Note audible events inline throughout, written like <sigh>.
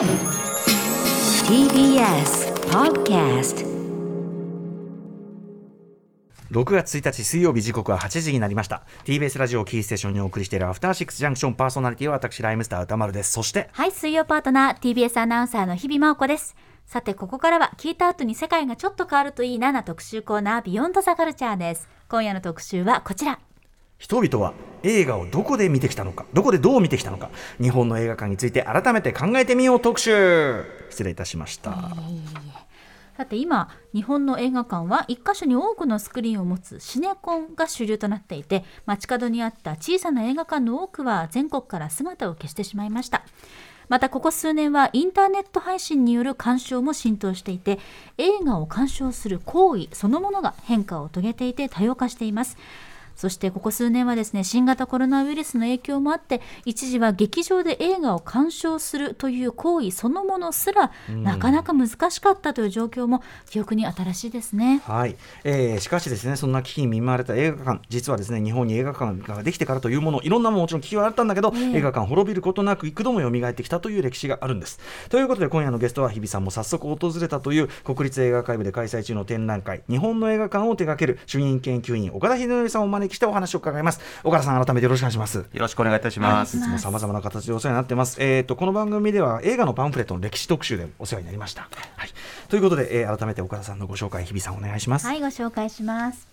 TBS Podcast 6月1日水曜日時刻は8時になりました TBS ラジオキーステーションにお送りしているアフターシックスジャンクションパーソナリティは私ライムスター歌丸ですそしてはい、水曜パートナー TBS アナウンサーの日々真央子です。さて、ここからは聞いた後に世界がちょっと変わるといいなな特集コーナービヨンドザカルチャーです。今夜の特集はこちら。人々は映画をどこで見てきたのかどこでどう見てきたのか日本の映画館について改めて考えてみよう特集。失礼いたしました。さて今日本の映画館は一箇所に多くのスクリーンを持つシネコンが主流となっていて街角にあった小さな映画館の多くは全国から姿を消してしまいました。またここ数年はインターネット配信による鑑賞も浸透していて映画を鑑賞する行為そのものが変化を遂げていて多様化しています。そしてここ数年はですね新型コロナウイルスの影響もあって一時は劇場で映画を鑑賞するという行為そのものすら、なかなか難しかったという状況も記憶に新しいですね。はい、えーしかしですねそんな危機に見舞われた映画館実はですね日本に映画館ができてからというものいろんなももちろん危機はあったんだけど、映画館滅びることなく幾度も蘇ってきたという歴史があるんです。ということで今夜のゲストは日比さんも早速訪れたという国立映画会部で開催中の展覧会日本の映画館を手掛ける主任研究員岡田秀則さんをお招きしてお話を伺います岡田さん改めてよろしくお願いしますよろしくお願いいたします。いつもさまざまな形でお世話になってます。えっ、とこの番組では映画のパンフレットの歴史特集でお世話になりました。はい。ということで、えー改めて岡田さんのご紹介日比さんお願いします。はい、ご紹介します。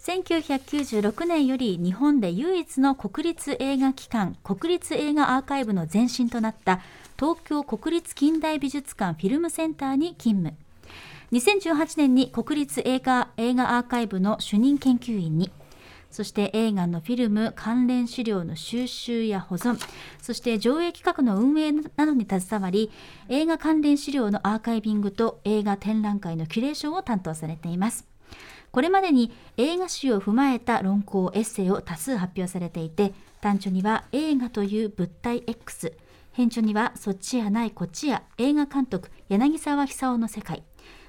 1996年より日本で唯一の国立映画機関国立映画アーカイブの前身となった東京国立近代美術館フィルムセンターに勤務2018年に国立映画映画アーカイブの主任研究員にそして映画のフィルム関連資料の収集や保存。そして上映企画の運営などに携わり映画関連資料のアーカイビングと映画展覧会のキュレーションを担当されています。これまでに映画史を踏まえた論考エッセイを多数発表されていて短著には映画という物体 X 編著にはそっちやないこっちや映画監督柳沢久夫の世界。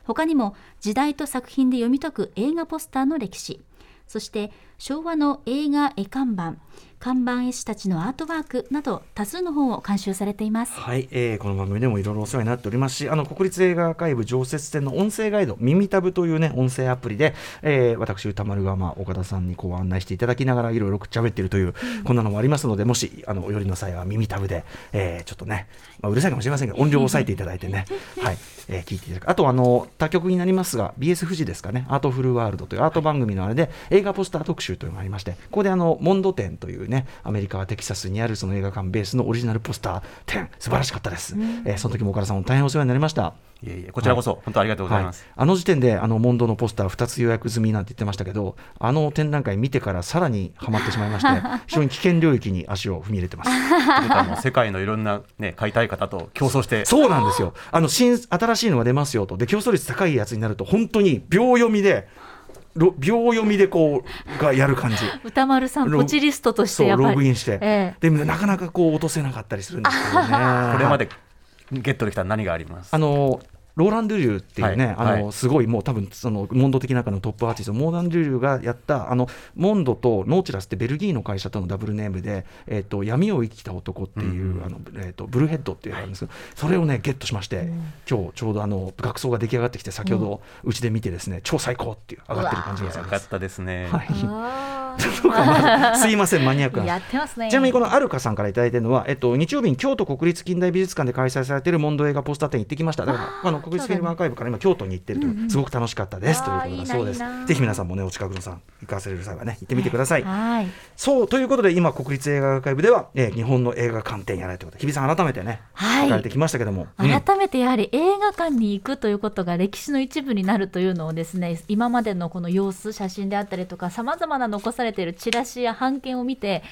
他にも時代と作品で読み解く映画ポスターの歴史。そして昭和の映画絵看板。看板絵師たちのアートワークなど多数の本を監修されています。はい、えーこの番組でもいろいろお世話になっております。し、あの国立映画アーカイブ常設展の音声ガイド、耳タブというね、音声アプリで、えー私、歌丸が、まあ、岡田さんにこう案内していただきながら、いろいろ喋っているという、こんなのもありますので、もし、あの、お寄りの際は耳タブで、えーちょっとね、まあ、うるさいかもしれませんが、音量を抑えていただいてね、<laughs> はい、えー聞いていただく。あと、あの、他局になりますが、BS 富士ですかね、アートフルワールドというアート番組のあれで、映画ポスター特集というのがありまして、ここで、あの、モンド展というね、アメリカ、テキサスにあるその映画館ベースのオリジナルポスター展、素晴らしかったです。えーその時も岡田さんも大変お世話になりました。いえいえ、こちらこそ、本当ありがとうございます。はいあの時点であのモンドのポスター2つ予約済みなんて言ってましたけどあの展覧会見てからさらにはまってしまいまして <laughs> 非常に危険領域に足を踏み入れてます。世界のいろんなね、買いたい方と競争して、そうなんですよあの新新しいのが出ますよとで競争率高いやつになると本当に秒読みでろ秒読みでこうがやる感じ。<laughs> 歌丸さんロポチリストとしてそうやっぱりログインして、えでなかなかこう落とせなかったりするんですけどね。これまでゲットできた何があります？あのローラン・ドゥリューっていうね、はいあのはいすごいもう多分そのモンド的中のトップアーティストモーラン・ドゥリューがやったあのモンドとノーチラスってベルギーの会社とのダブルネームで、えっと闇を生きた男っていう、あのえっとブルーヘッドっていうのがあるんですけど、それをねゲットしまして、今日ちょうどあの学装が出来上がってきて先ほどうちで見てですね超最高っていう上がってる感じがす。るんです。よかったですね。はい。<laughs> すいませんマニアックな。ーやってますね。ちなみにこのアルカさんからいただいてるのは、えっと、日曜日に京都国立近代美術館で開催されているモンド映画ポスター展行ってきました。だからあの国立フィルムアーカイブから今京都に行ってるという、すごく楽しかったですということだそうです。ぜひ皆さんもねお近くのさん行かせる際はね行ってみてください。はい。そうということで今国立映画アーカイブでは、えー日本の映画館展やられるということで日比さん改めてね、はい。れてきましたけども、うん。改めてやはり映画館に行くということが歴史の一部になるというのをですね今までのこの様子写真であったりとかさまざまな残されているチラシや版権を見て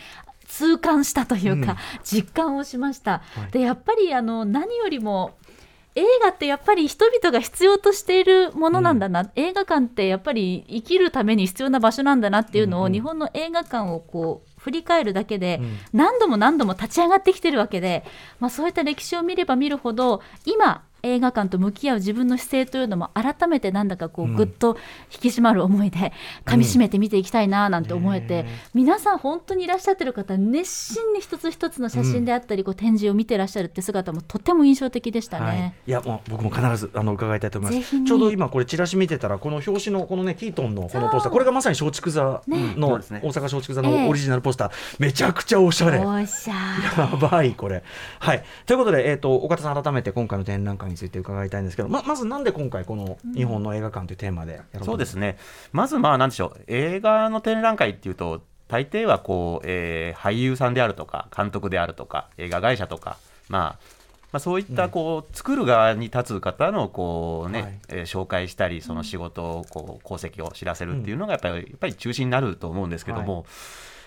痛感したというか、うん。実感をしました。はい。でやっぱりあの何よりも映画ってやっぱり人々が必要としているものなんだな、映画館ってやっぱり生きるために必要な場所なんだなっていうのを、うんうん。日本の映画館をこう振り返るだけで、うん。何度も何度も立ち上がってきてるわけで、まあ、そういった歴史を見れば見るほど今映画館と向き合う自分の姿勢というのも改めてなんだかこううんぐっと引き締まる思いで噛み締めて見ていきたいななんて思えて、ね皆さん本当にいらっしゃってる方熱心に一つ一つの写真であったり、こう展示を見てらっしゃるって姿もとても印象的でしたはいね。、いやもう僕も必ずあの伺いたいと思います。ちょうど今これチラシ見てたらこの表紙のこのねキートンのこのポスターこれがまさに松竹座ねの、ね大阪松竹座ええのオリジナルポスター、めちゃくちゃおしゃれ。おっしゃーやばいこれ。はい、ということで、えー、と岡田さん改めて今回の展覧会について伺いたいんですけどままずなんで今回この日本の映画館というテーマでそうですね、まずまあなんでしょう、映画の展覧会っていうと、大抵はこう、えー俳優さんであるとか、監督であるとか、映画会社とか、まあ、まあ、そういったこう、作る側に立つ方のこう、ねはい。えー紹介したり、その仕事をこう功績を知らせるっていうのがやっぱり、やっぱり中心になると思うんですけども、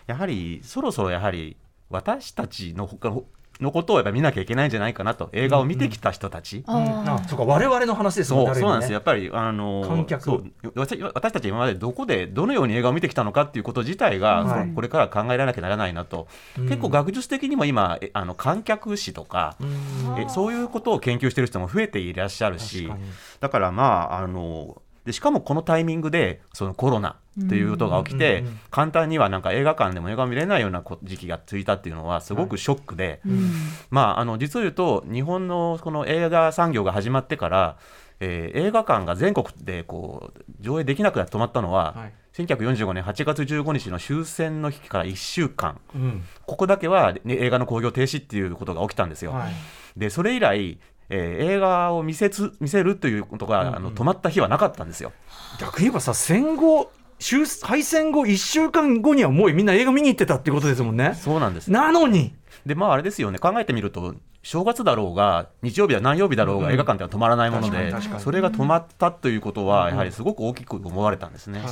やはりそろそろやはり私たちの他ののことをやっぱり見なきゃいけないんじゃないかなと、映画を見てきた人たち。うんああそうか我々の話ですもんね。そうそうなんですよ、やあっぱりあの観客そう私私たち今までどこでどのように映画を見てきたのかっていうこと自体が、はい。これから考えられなきゃならないなと、うん。結構学術的にも今、えあの観客史とか、えそういうことを研究している人も増えていらっしゃるし。だからまああのでしかもこのタイミングでそのコロナっていうことが起きて、うんうんうん簡単にはなんか映画館でも映画を見れないようなこ時期が続いたっていうのはすごくショックで。うん。まあ、あの実を言うと日本のこの映画産業が始まってから、えー映画館が全国でこう上映できなくなって止まったのは、はい。1945年8月15日の終戦の日から1週間。うん。ここだけは、ね、映画の興行停止っていうことが起きたんですよ。はい。でそれ以来えー映画を見せつ見せるということが、うんうん。あの止まった日はなかったんですよ。逆に言えばさ戦後終敗戦後1週間後にはもうみんな映画見に行ってたってことですもんね。そうなんです。なのに。でまああれですよね。考えてみると正月だろうが日曜日だ何曜日だろうが、うん。映画館では止まらないものでそれが止まったということは、うん。やはりすごく大きく思われたんですね。はい。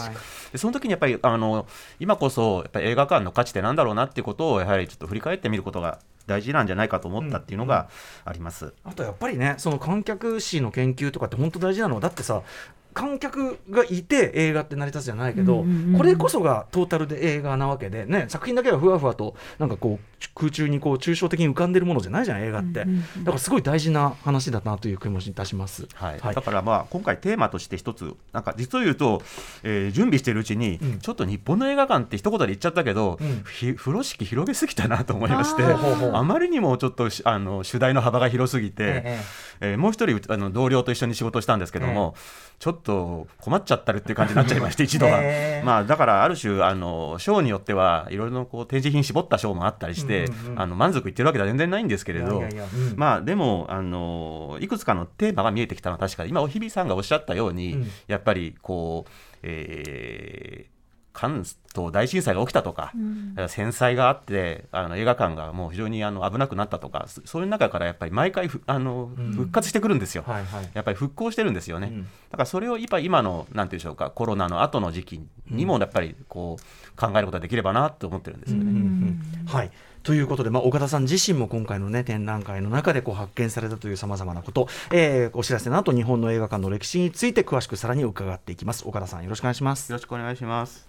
でその時にやっぱりあの今こそやっぱり映画館の価値ってなんだろうなっていうことをやはりちょっと振り返ってみることが大事なんじゃないかと思ったっていうのがあります。あとやっぱりねその観客史の研究とかって本当大事なのはだってさ観客がいて映画って成り立つじゃないけど、うんうんうんこれこそがトータルで映画なわけでね作品だけはふわふわとなんかこう空中にこう抽象的に浮かんでるものじゃないじゃん映画って、うんうんうん。だからすごい大事な話だなという気もいたします。はい。はい。だからまあ今回テーマとして一つなんか実を言うと、えー準備しているうちに、うん。ちょっと日本の映画館って一言で言っちゃったけど、うん。ひ風呂敷広げすぎたなと思いましてあまりにもちょっとしあの主題の幅が広すぎて、ええーもう一人あの同僚と一緒に仕事をしたんですけども、ちょっと困っちゃったるっていう感じになっちゃいまして一度は、<laughs> ええ。まあだからある種あのショーによってはいろいろなこう展示品絞ったショーもあったりして、うんうんうんあの満足いってるわけでは全然ないんですけれど。いやいやいやうん。まあでもあのいくつかのテーマが見えてきたのは確か今お日比さんがおっしゃったように、うん。やっぱりこう、えー関東大震災が起きたとか、うん。戦災があってあの映画館がもう非常にあの危なくなったとかそそういう中からやっぱり毎回ふあの、うん。復活してくるんですよ。はいはい。やっぱり復興してるんですよね、うん。だからそれを今今のなんていうんでしょうかコロナの後の時期にもやっぱりこう考えることができればなと思ってるんですよね。うんうんはい。ということで、まあ、岡田さん自身も今回の、ね、展覧会の中でこう発見されたというさまざまなこと、えーお知らせの後日本の映画館の歴史について詳しくさらに伺っていきます。岡田さんよろしくお願いします。よろしくお願いします。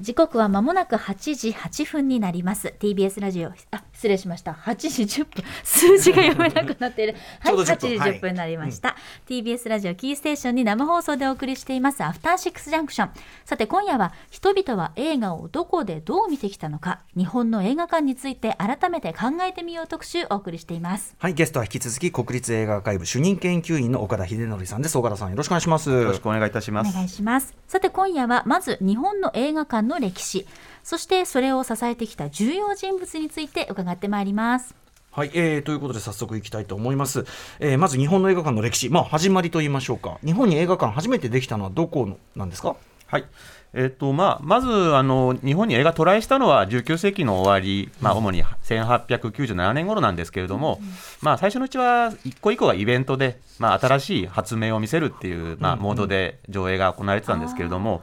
時刻は間もなく8時8分になります。TBS ラジオあ失礼しました。8時10分。<laughs> 数字が読めなくなっている。はいちょうど10 8時分。はい10分になりました、TBS ラジオキーステーションに生放送でお送りしています。アフターシックスジャンクション。さて今夜は人々は映画をどこでどう見てきたのか。日本の映画館について改めて考えてみよう特集お送りしています。はいゲストは引き続き国立映画アーカイブ主任研究員の岡田秀則さんです。岡田さんよろしくお願いします。よろしくお願いいたしおます。願いします。さて今夜はまず日本の映画館の歴史そしてそれを支えてきた重要人物について伺ってまいります。はい、えーということで早速いきたいと思います、えーまず日本の映画館の歴史、まあ、始まりと言いましょうか。日本に映画館初めてできたのはどこのなんですか？はい。えっとまあ、まずあの日本に映画トライしたのは19世紀の終わり、まあ、主に1897年頃なんですけれども、まあ、最初のうちは一個一個がイベントで、まあ、新しい発明を見せるっていう、まあ、モードで上映が行われてたんですけれども、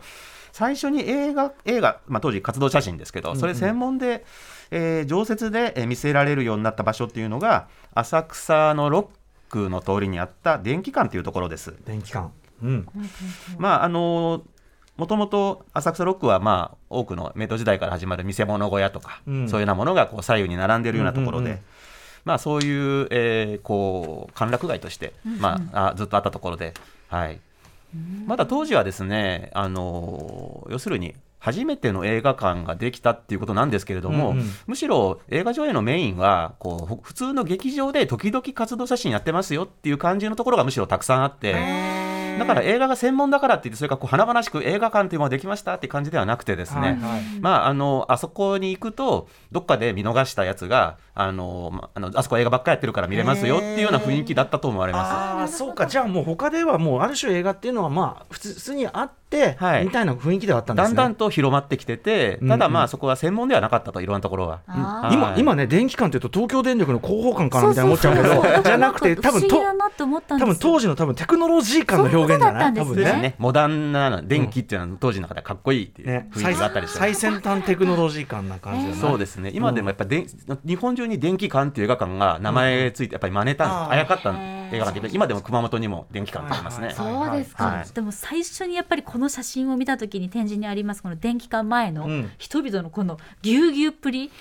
最初に映画映画、まあ、当時活動写真ですけどそれ専門で、えー常設でえー見せられるようになった場所っていうのが浅草のロックの通りにあった電気館というところです。電気館。うん。まああのもともと浅草ロックは、まあ、多くの明治時代から始まる見せ物小屋とか、うん。そういうようなものがこう左右に並んでいるようなところで、うんうんうん。まあ、そういう,、えーこう歓楽街として、まあ、あずっとあったところで、はい、まだ当時はですね、あの要するに初めての映画館ができたっていうことなんですけれども、うんうんむしろ映画上映のメインはこうほ普通の劇場で時々活動写真やってますよっていう感じのところがむしろたくさんあって。だから映画が専門だからって言ってそれがこう華々しく映画館というものができましたって感じではなくてですね、はいはい。まあ、あのあそこに行くとどっかで見逃したやつがあの、まあのあそこ映画ばっかりやってるから見れますよっていうような雰囲気だったと思われます。ああそうか。じゃあもう他ではもうある種映画っていうのはまあ普通普通にあって、はい。みたいな雰囲気ではあったんですね。だんだんと広まってきてて、ただまあそこは専門ではなかったと、いろんなところは。あはい。今今ね電気館というと東京電力の広報館かなみたいな思っちゃうけそうそうそう。どじゃなくて多分と多分当時の多分テクノロジー感の表現じゃない？多分ね。モダンな電気っていうのは当時の中でかっこいいっていうね。雰囲気があったりして、最先端テクノロジー感な感じだなそうですね、今でもやっぱで、日本中に電気館っていう映画館が名前ついて、やっぱり真似た、あやかった映画館って、今でも熊本にも電気館ってありますね。そうですか、はい。でも最初にやっぱりこの写真を見た時に展示にありますこの電気館前のうん。人々のこのぎゅうぎゅうっぷり。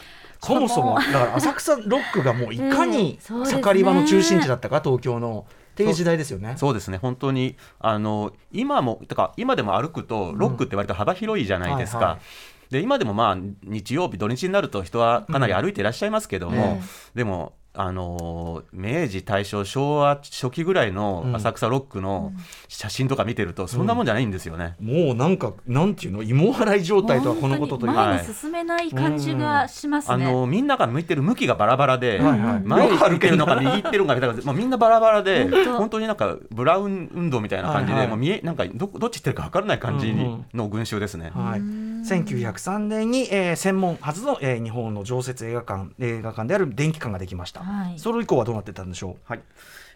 そもそもだから浅草ロックがもういかに盛り場の中心地だったか東京の。っていう時代ですよね。そうですね。本当にあの今もとか今でも歩くとロックって割と幅広いじゃないですか。はいはい。で今でもまあ日曜日土日になると人はかなり歩いていらっしゃいますけども、でもあの明治大正昭和初期ぐらいの浅草ロックの写真とか見てるとそんなもんじゃないんですよね。もうなんかなんていうの芋洗い状態とはこのことと。いう前に進めない感じがしますあね、のみんなが向いてる向きがバラバラで、はいはい。前に歩けるのか右行ってるのかみたいな、まあ、みんなバラバラで本当。になんかブラウン運動みたいな感じで、はいはい。もう見えなんかどどっち行ってるか分からない感じの群衆ですね。はい、1903年に、えー専門初の、えー日本の常設映画館映画館である電気館ができました、はい。それ以降はどうなってたんでしょはい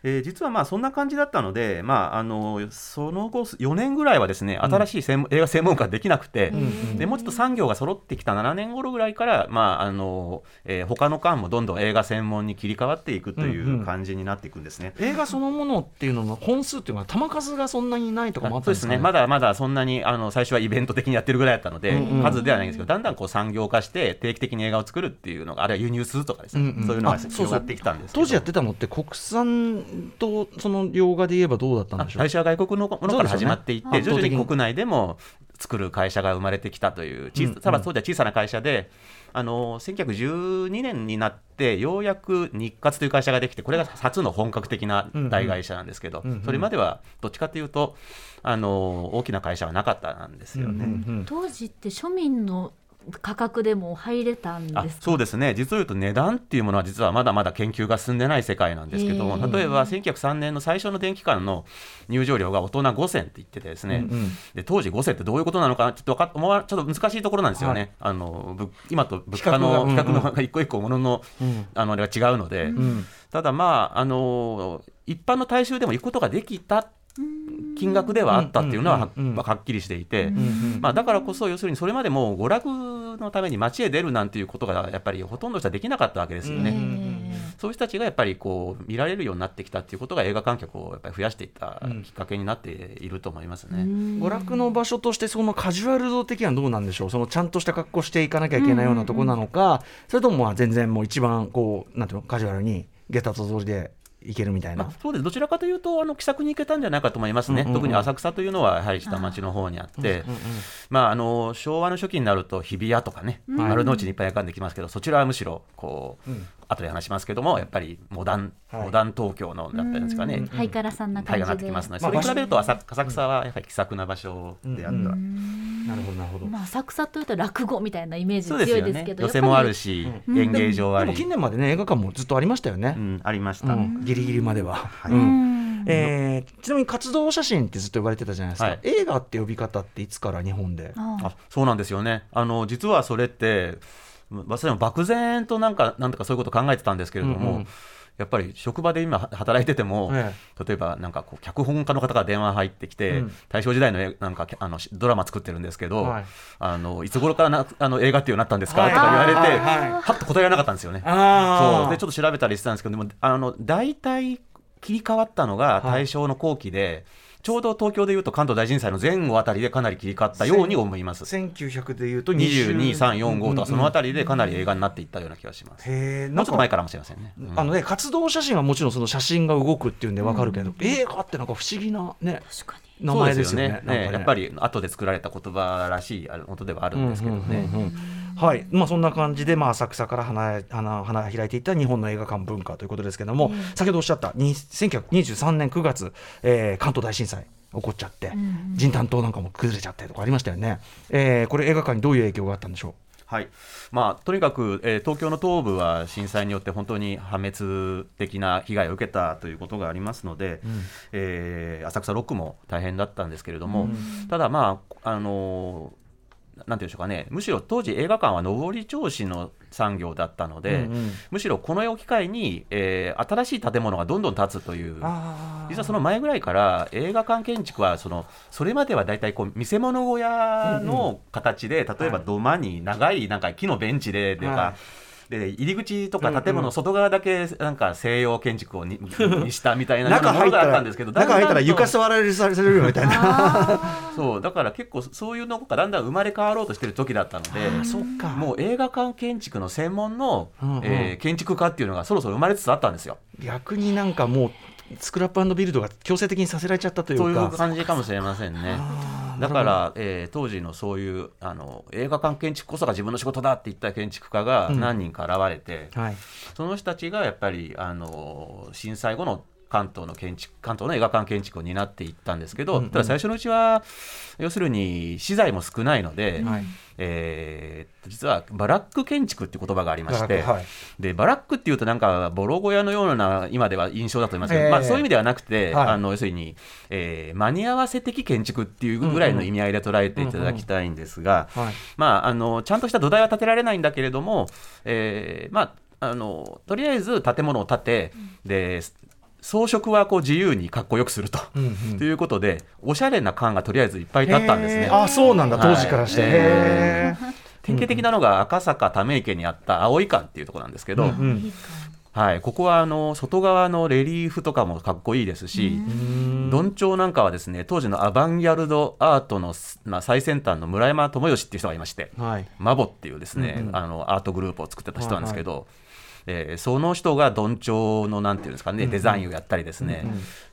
えー実はまあそんな感じだったので、まあ、あのその後4年ぐらいはですね新しい専門、映画専門家ができなくて、でもうちょっと産業が揃ってきた7年頃ぐらいから、まああのえー他の館もどんどん映画専門に切り替わっていくというんうん。う感じになっていくんですね。う映画そのものっていうのの本数っていうのは球数がそんなにないとかもあったんでか、ね、そうですすね、まだまだそんなにあの最初はイベント的にやってるぐらいだったので、うんうん数ではないん。ですけど、だんだんこう産業化して、定期的に映画を作るっていうのが、あるいは輸入するとかですね、うんうん。そういうのが広がってきたんですけど。当時やってたのって国産とその洋画で言えばどうだったんあでしょう？最初は外国のものから始まっていって、ね。徐々に国内でも作る会社が生まれてきたという、小さただ当時は小さな会社で、あの1912年になって、ようやく日活という会社ができて、これが初の本格的な大会社なんですけど、うんうんそれまではどっちかというと、あの大きな会社はなかったんですよね。うんうんうん。当時って庶民の価格でも入れたんですそうですね。実を言うと値段っていうものは実はまだまだ研究が進んでない世界なんですけども、例えば1903年の最初の電気館の入場料が大人5銭って言っててですね、うんうん。で当時5銭ってどういうことなのかなちょっとわか思わちょっと難しいところなんですよね、はい。あのぶ今と物価の比較が比較の一個一個ものの,、うん。あのあれが違うので、うん。ただまああの一般の大衆でも行くことができた金額ではあったっていうのはは,、っきりしていて。うんうんまあ、だからこそ、要するにそれまでも娯楽のために街へ出るなんていうことが、やっぱりほとんどの人はできなかったわけですよね。うんそういう人たちがやっぱりこう見られるようになってきたっていうことが映画観客をやっぱり増やしていったうんきっかけになっていると思いますね。娯楽の場所としてそのカジュアル度的にはどうなんでしょう？そのちゃんとした格好していかなきゃいけないようなところなのか、それともまあ全然もう一番こうなんていうのカジュアルに下駄と通りでいけるみたいな、まあ、そうです。どちらかというとあの気さくに行けたんじゃないかと思いますね、うんうんうん。特に浅草というのはやはり下町の方にあって、うんうんまあ、あの昭和の初期になると日比谷とかね、ん。丸の内にいっぱい映画館できますけどそちらはむしろこう、うん後で話しますけどもやっぱりモダン、はい。モダン東京のだったりですかね、ハイカラさんな感じで。ってきますので、まあそれに比べると浅浅草はやはり気さくな場所であった。なるほどなるほど、まあ、浅草というと落語みたいなイメージそうですよね。強いですけ。ど寄せもあるしし、うん。演芸場あり。でも、近年までね映画館もずっとありましたよね、うん、ありました。うん。ギリギリまでは、はい。うん。えーちなみに活動写真ってずっと呼ばれてたじゃないですか、はい。映画って呼び方っていつから日本で？あそうなんですよね。あの実はそれって私も漠然となんかなんとかそういうこと考えてたんですけれども、うんうん。やっぱり職場で今働いてても、え例えばなんかこう脚本家の方から電話入ってきて、うん。大正時代のえなんかあのドラマ作ってるんですけど、はい。あのいつ頃からなあの映画っていうようになったんですか、はい。とか言われて、はい。はい。はっと答えられなかったんですよね。あそう。でちょっと調べたりしてたんですけどでもあの大体切り替わったのが大正の後期で、ちょうど東京でいうと関東大震災の前後あたりでかなり切り替わったように思います。1900でいうと22、3、4、5とかそのありたりでかなり映画になっていったような気がします。へえもうちょっと前からもしれませんね。うん。あのね活動写真はもちろんその写真が動くっていうんでわかるけど、映画ってなんか不思議なね確かに。名前ですよね。そうね。やっぱり後で作られた言葉らしいあのことではあるんですけどね。うんうんうんうんはい。まあ、そんな感じで、まあ、浅草から花花花開いていった日本の映画館文化ということですけども、先ほどおっしゃったに1923年9月、えー関東大震災起こっちゃって、人担当なんかも崩れちゃってとかありましたよね、えーこれ映画館にどういう影響があったんでしょはい。まあ、とにかく、えー東京の東部は震災によって本当に破滅的な被害を受けたということがありますので、えー浅草6区も大変だったんですけれども、ただ、まああのーなんていうんでしょうかね、むしろ当時、映画館は上り調子の産業だったので、うんうん。むしろこの機会に、えー新しい建物がどんどん建つという。実はその前ぐらいから映画館建築はそのそれまではだいたいこう見せ物小屋の形で、例えば土間に長いなんか木のベンチでとか、はで入り口とか建物の外側だけなんか西洋建築をに <laughs> にしたみたいな中入ったものがあったらんですけど中入ったら床座られるされるよみたいな <laughs> そうだから結構そういうのがだんだん生まれ変わろうとしてる時だったので。そっかもう映画館建築の専門の、うんうんえー建築家っていうのがそろそろ生まれつつあったんですよ。逆になんかもうスクラップビルドが強制的にさせられちゃったというそういうか感じかもしれませんね。だから、えー当時のそういうあの映画館建築こそが自分の仕事だって言った建築家がうん。何人か現れて、はい。その人たちがやっぱりあの震災後の関東の建築関東の映画館建築を担っていったんですけど、うんうん。ただ最初のうちは要するに資材も少ないので、はい。えー実はバラック建築っていう言葉がありまして、はい。でバラックっていうとなんかボロ小屋のような今では印象だと思いますけど、ええまあ、そういう意味ではなくて、はい。あの要するに、えー間に合わせ的建築っていうぐらいの意味合いで捉えていただきたいんですが、はい。まあ、あのちゃんとした土台は建てられないんだけれども、えーまあ、あのとりあえず建物を建てで装飾はこう自由にかっこよくすると。うんうん。ということでおしゃれな館がとりあえずいっぱい建ったんですね。あそうなんだ。当時からして、典型的なのが赤坂ため池にあった葵館っていうところなんですけど、うんうん。はい、ここはあの外側のレリーフとかもかっこいいですし、どんちょうなんかはですね当時のアバンギャルドアートの、まあ、最先端の村山智義っていう人がいまして、はい。マボっていうですね、うんうん。あのアートグループを作ってた人なんですけど、えーその人がどんちょうのなんていうんですかね、デザインをやったりですね、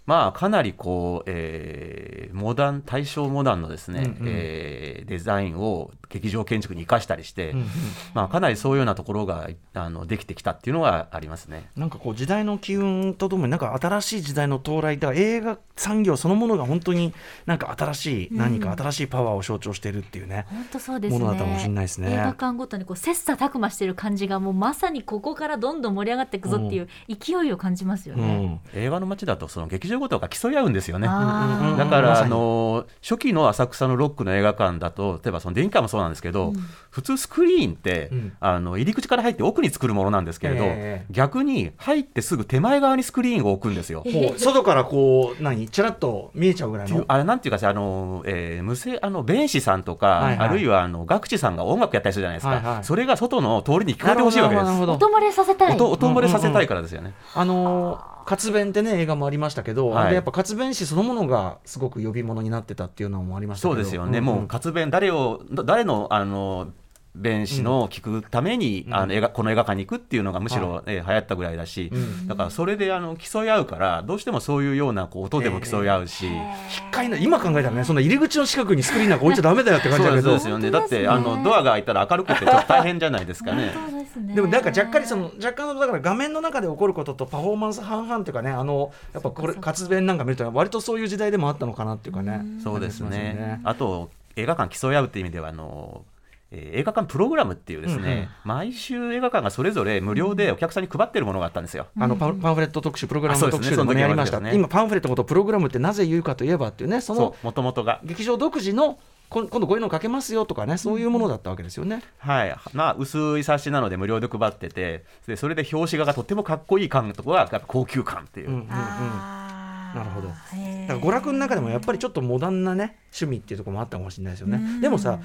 まあかなりこう、えーモダン大正モダンのですね、うんうん。えーデザインを劇場建築に生かしたりして、うんうんまあかなりそういうようなところがあのできてきたっていうのがありますね。なんかこう時代の機運とともになんか新しい時代の到来だから映画産業そのものが本当になんか新しい何か新しいパワーを象徴しているっていうね、本当そうですね。ものだったかもしれないですね映画館ごとにこう切磋琢磨してる感じがもうまさにここからどんどん盛り上がっていくぞっていう勢いを感じますようね。ん映画の街だとその劇場ごとが競い合うんですよね。だから、あの初期の浅草のロックの映画館だと例えばその電気館もそうなんですけど、普通スクリーンって、うん。あの入り口から入って奥に作るものなんですけれど、ええ逆に入ってすぐ手前側にスクリーンを置くんですよ。こう外からこう何ちらっと見えちゃうぐらいの？あれなんていうかあの、えー、無声あの弁士さんとか、はいはい。あるいはあの楽地さんが音楽やったりするじゃないですか、はいはい。それが外の通りに聞こえてほしいわけです。音漏れさせたい。音音漏れさせたいからですよね、あのー活弁ってね映画もありましたけど、はい。やっぱ活弁師そのものがすごく呼び物になってたっていうのもありましたけど。そうですよね、んんもう活弁誰をだ誰のあの弁士の聞くために、うんあの映画この映画館に行くっていうのがむしろ、はえー流行ったぐらいだし、うんだからそれであの競い合うからどうしてもそういうようなこう音でも競い合うし。一回ね今考えたらねそんな入り口の近くにスクリーンなんか置いちゃダメだよって感じだけどですそうですよね。だって、あのドアが開いたら明るくてちょっと大変じゃないですかね。そうですねでもなんか若干その若干のだから画面の中で起こることとパフォーマンス半々っていうかねあのやっぱこれ活弁なんか見ると割とそういう時代でもあったのかなっていうかねそうです感じしますよね。あと映画館競い合うっていう意味ではあの。えー映画館プログラムっていうですね、毎週映画館がそれぞれ無料でお客さんに配ってるものがあったんですよ。あのパンパンフレット特集プログラム特集でもやりました、ね。今パンフレットのことをプログラムってなぜ言うかといえばっていうねそのもともとが。劇場独自の今度こういうのかけますよとかねそういうものだったわけですよね。はい、まあ薄い冊子なので無料で配ってて、でそれで表紙画がとってもかっこいい感とかはやっぱ高級感っていう。うんうんうんなるほど。だから娯楽の中でもやっぱりちょっとモダンなね趣味っていうところもあったかもしれないですよね、うん。でもさ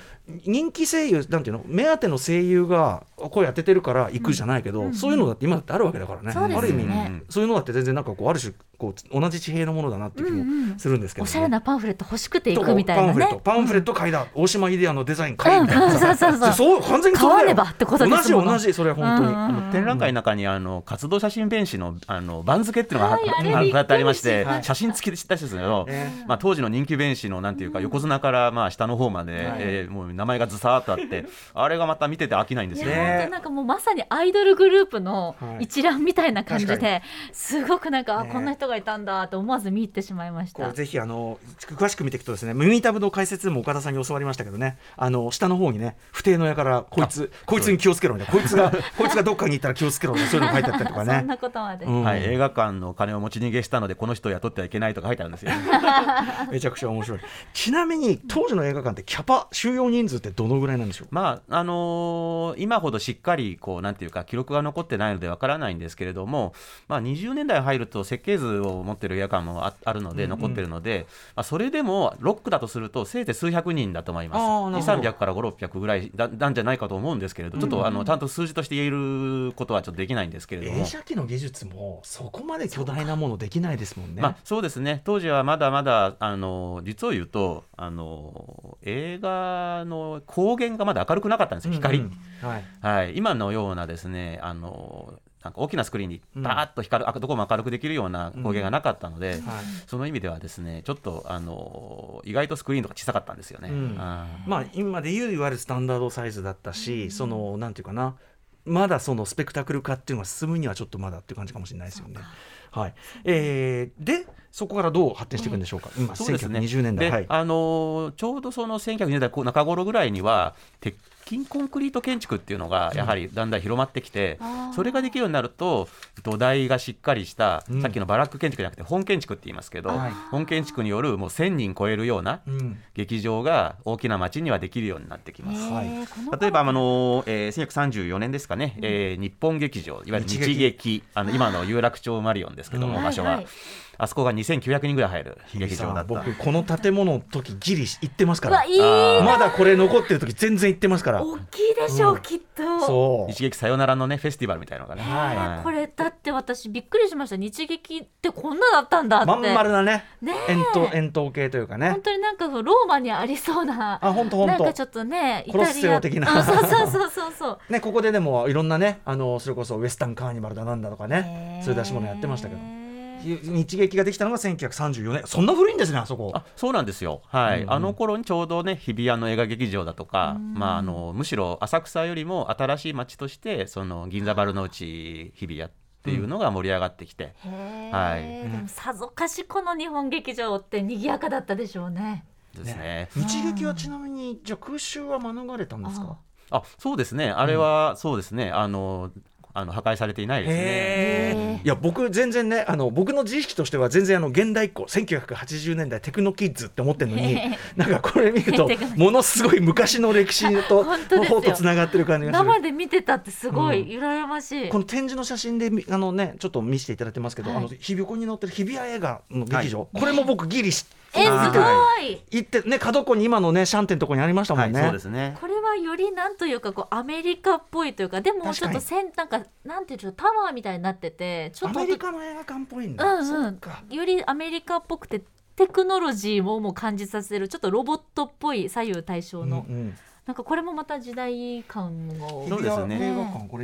人気声優なんていうの目当ての声優が声当ててるから行くじゃないけど、そういうのだって今だってあるわけだからね、ね。ある意味、うんそういうのだって全然なんかこうある種こう同じ地平のものだなっていう気もするんですけど、ね。おしゃれなパンフレット欲しくて行とくみたいなパンフレットね。パンフレット買いだ、大島イデアのデザイン買いみた。いな、うんそうそうそう。そう完全に買わねばってことですもの同じ同じそれは本当に、うんうんうん。展覧会の中にあの活動写真弁士のあの番付っていうのがはいあれあびってありまししてました写真付きで知ったんですけど、ねまあ、当時の人気弁士のなんていうか横綱からまあ下の方まで、はい。えーもう名前がずさーっとあってあれがまた見てて飽きないんですよ。いやね。ね本当なんかもうまさにアイドルグループのはい。一覧みたいな感じで、すごくなんか、こんな人がいたんだと思わず見入ってしまいました。これ。ぜひあの詳しく見ていくとですね耳タブの解説でも岡田さんに教わりましたけどね。あの下の方にね不定の矢からこいつこいつに気をつけろみたいなこいつが <laughs> こいつがどっかに行ったら気をつけろみたいなそういうの書いてあったりとかね。そんなことまで。うんはい、映画館の金を持ち逃げしたのでこの人を雇ってはいけないとか書いてあるんですよ。<laughs> めちゃくちゃ面白いちなみに当時の映画館ってキャパ収容人数ってどのぐらいなんでしょう？まああのー今ほどしっかりこうなんていうか記録が残ってないのでわからないんですけれども、まあ、20年代入ると設計図を持ってる映画館もああるので残ってるので、まあ、それでもロックだとするとせいぜい数百人だと思いますほど2300から5600ぐらいだなんじゃないかと思うんですけれどちょっとあのちゃんと数字として言えることはちょっとできないんですけれども映。写機の技術もそこまで巨大なものできないですもんね。まあ、そうですね。当時はまだまだあの実を言うとあの映画の光源がまだ明るくなかったんですよ光、うんうん。はい。はい、今のようなですねあのなんか大きなスクリーンにバーッと光る、あどこも明るくできるような光源がなかったので、はい。その意味ではですねちょっとあの意外とスクリーンとか小さかったんですよね。うん。あー。まあ今で言ういわゆるスタンダードサイズだったし、そのなんていうかなまだそのスペクタクル化っていうのが進むにはちょっとまだっていう感じかもしれないですよね。はい。えーでそこからどう発展していくんでしょうか、今そうですね。1920年代、ではい、あのーちょうどその1920年代中頃ぐらいには鉄筋コンクリート建築っていうのがやはりだんだん広まってきて、それができるようになると土台がしっかりした、うん。さっきのバラック建築じゃなくて本建築って言いますけど、はい。本建築によるもう1000人超えるようなうん。劇場が大きな町にはできるようになってきます。例えば、あのえー、1934年ですかね、えー日本劇場、いわゆる日劇、あの今の有楽町マリオンですけども、うん。場所は、あそこが2900人ぐらい入る劇場だった。僕この建物の時ギリ行ってますから。まだこれ残ってる時全然行ってますから。大きいでしょう、うん。きっと。そう。一撃さよならのねフェスティバルみたいなのがね、これだって私びっくりしました。日劇ってこんなだったんだって。まん丸なね。ねえ。円筒円筒形というかね。本当になんかローマにありそうな。あ本当本当。なんかちょっとねイコロッタリアセオ的な。あそうそうそうそうそう。<laughs> ね、ここででもいろんなねあのそれこそウエスタンカーニバルだなんだとかね。そういう出し物やってましたけど日劇ができたのが1934年。そんな古いんですねあそこ。あそうなんですよ、はい。うんうん。あの頃にちょうどね日比谷の映画劇場だとか、まあ、あのむしろ浅草よりも新しい街としてその銀座丸の内日比谷っていうのが盛り上がってきて、へー。はい。でもさぞかしこの日本劇場って賑やかだったでしょうね。ですね。日劇はちなみにじゃあ空襲は免れたんですか？あそうですね。あれはそうですね、あのあの破壊されていないですね。いや僕全然ねあの僕の自意識としては全然あの現代っ子1980年代テクノキッズって思ってるのになんかこれ見ると <laughs> ものすごい昔の歴史と <laughs> 本当ですよ。方とつながってる感じがする。生で見てたってすごい羨ましい、この展示の写真でみあのねちょっと見せていただいてますけど、はい。あの日横に載ってる日比谷映画の劇場、これも僕ギリしえすごい。行ってね角っこに今のねシャンテンのとこにありましたもはい、んね、そうですね。これはよりなんというかこうアメリカっぽいというかでもちょっとせんなんかなんていうのタワーみたいになっててちょっとアメリカの映画館っぽいんだ、うんそうんよりアメリカっぽくてテクノロジーももう感じさせるちょっとロボットっぽい左右対称の、うんうん。なんかこれもまた時代感を。そうですね。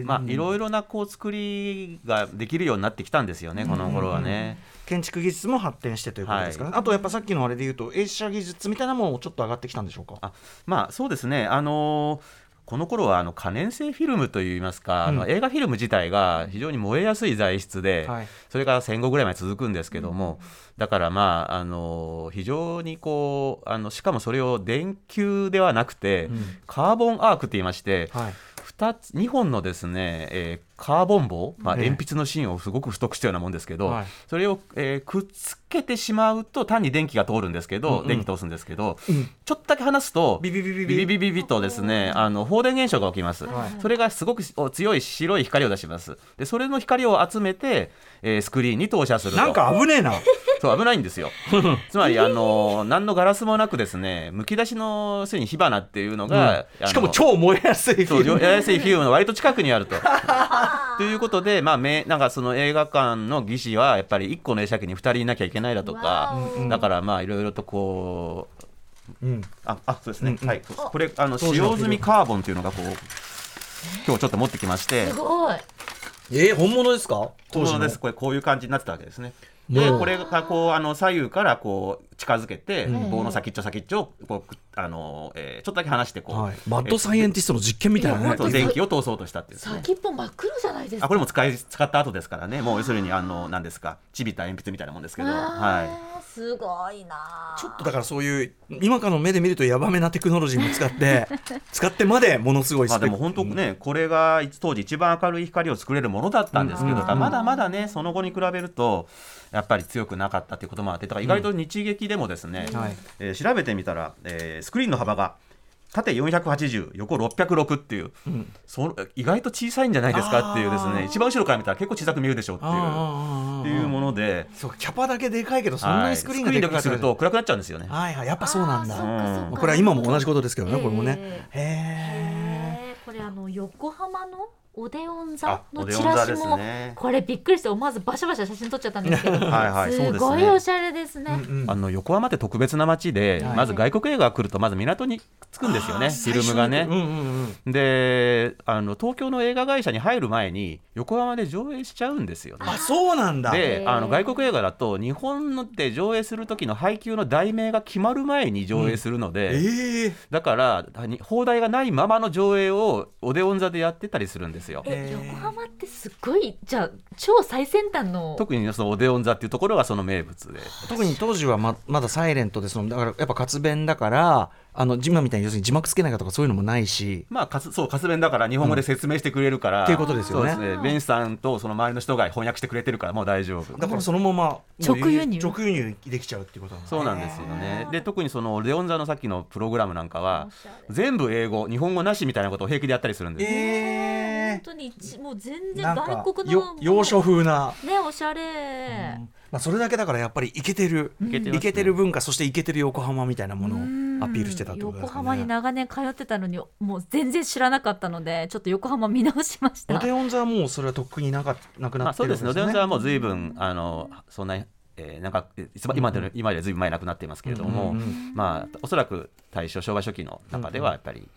まあ、いろいろろなこう作りができるようになってきたんですよね、この頃はね。建築技術も発展してということですから、あとやっぱさっきのあれで言うと映写技術みたいなものもちょっと上がってきたんでしょうか？あまあそうですね、あのーこの頃はあの可燃性フィルムといいますか、あのうん映画フィルム自体が非常に燃えやすい材質で、はい。それが戦後ぐらいまで続くんですけども、だからまあ、あのー非常にこうあのしかもそれを電球ではなくて、ん。カーボンアークって言いまして、はい。2つ2本のですね、えーカーボン棒、まあ、ええ。鉛筆の芯をすごく太くしたようなもんですけど、はい。それを、えーくっつけてしまうと単に電気が通るんですけど、うん。うん電気通すんですけど、うん。ちょっとだけ離すとビビビビビビビビとですねあの放電現象が起きます、はいそれがすごくお強い白い光を出しますでそれの光を集めて、えースクリーンに投射するとなんか危ねえなそう危ないんですよつまりあの何のガラスもなくですねむき出しのすでに火花っていうのが、あのしかも超燃えやすいそうフィルムややすいフィルムの割と近くにあると。ということで、まあ、めなんかその映画館の技師はやっぱり1個の映写機に2人いなきゃいけないだとかだからまあいろいろとこううん。ああそうですね、うんうん。はい。これあの使用済みカーボンというのがこう今日ちょっと持ってきまして。すごい。えー本物ですか？本物です。これこういう感じになってたわけですね。でこれがこうあの左右からこう近づけて、うん。棒の先っちょ先っちょをこうあの、えーちょっとだけ離してこう、はい、マッドサイエンティストの実験みたいなね。電気を通そうとしたっていうね。先っぽ真っ黒じゃないですか。あこれも使い使った後ですからね、もう要するにあの何ですか、ちびった鉛筆みたいなもんですけど、はあーすごいな。ちょっとだからそういう今からの目で見るとヤバめなテクノロジーも使って <laughs> 使ってまでものすごいい。まあスペック。でも本当ね、これが当時一番明るい光を作れるものだったんですけど、まだまだねその後に比べるとやっぱり強くなかったということもあって、だから意外と日劇でもですね、はい。えー調べてみたら、えースクリーンの幅が縦480横606っていう、ん。そ意外と小さいんじゃないですかっていうですね一番後ろから見たら結構小さく見えるでしょうっていう。っていうもので。そうかキャパだけでかいけどそんなはいにスクリーンがでかかったスクリーンだけすると暗くなっちゃうんですよね。はいはいやっぱそうなんだ。これは今も同じことですけどねええこれもね。えへへー。これあの横浜のオデオン座のチラシも、ねこれびっくりして思わずバシャバシャ写真撮っちゃったんですけどはいはい。すねすごいおしゃれですね、えあの横浜って特別な街で、はい。まず外国映画が来るとまず港に着くんですよね、フィルムがね。うんうんうん。であの東京の映画会社に入る前に横浜で上映しちゃうんですよね。あそうなんだ。であの外国映画だと日本ので上映する時の配給の題名が決まる前に上映するので、ええだからに放題がないままの上映をオデオン座でやってたりするんですよ。えへー横浜ってすっごいじゃあ超最先端の特にそのオデオン座っていうところがその名物で。特に当時はままだサイレントでそのだからやっぱ活弁だからあの今みたいに要するに字幕つけないかとかそういうのもないし。まあ、かすそう、カス弁だから日本語で説明してくれるから、っていうことですよね。そうですね。ベンさんとその周りの人が翻訳してくれてるからもう大丈夫。だからそのまま直輸入？直輸入できちゃうっていうことなんだそうなんですよね。で、特にそのレオン座のさっきのプログラムなんかは全部英語、日本語なしみたいなことを平気でやったりするんです。え本当に一もう全然外国のよ洋書風な、ねおしゃれ、まあ、それだけだからやっぱりイケてるイケてる文化そしてイケてる横浜みたいなものをアピールしてたってことです横か浜にね。長年通ってたのにもう全然知らなかったのでちょっと横浜見直しました。オデオン座はもうそれはとっくになかなくなまあ、ってるそうですね。オデオン座ははもう随分、あの、そんな、えーなんかえいつま今で今でずいぶん前になくなっていますけれども、うんうんまあおそらく大正昭和初期の中ではやっぱり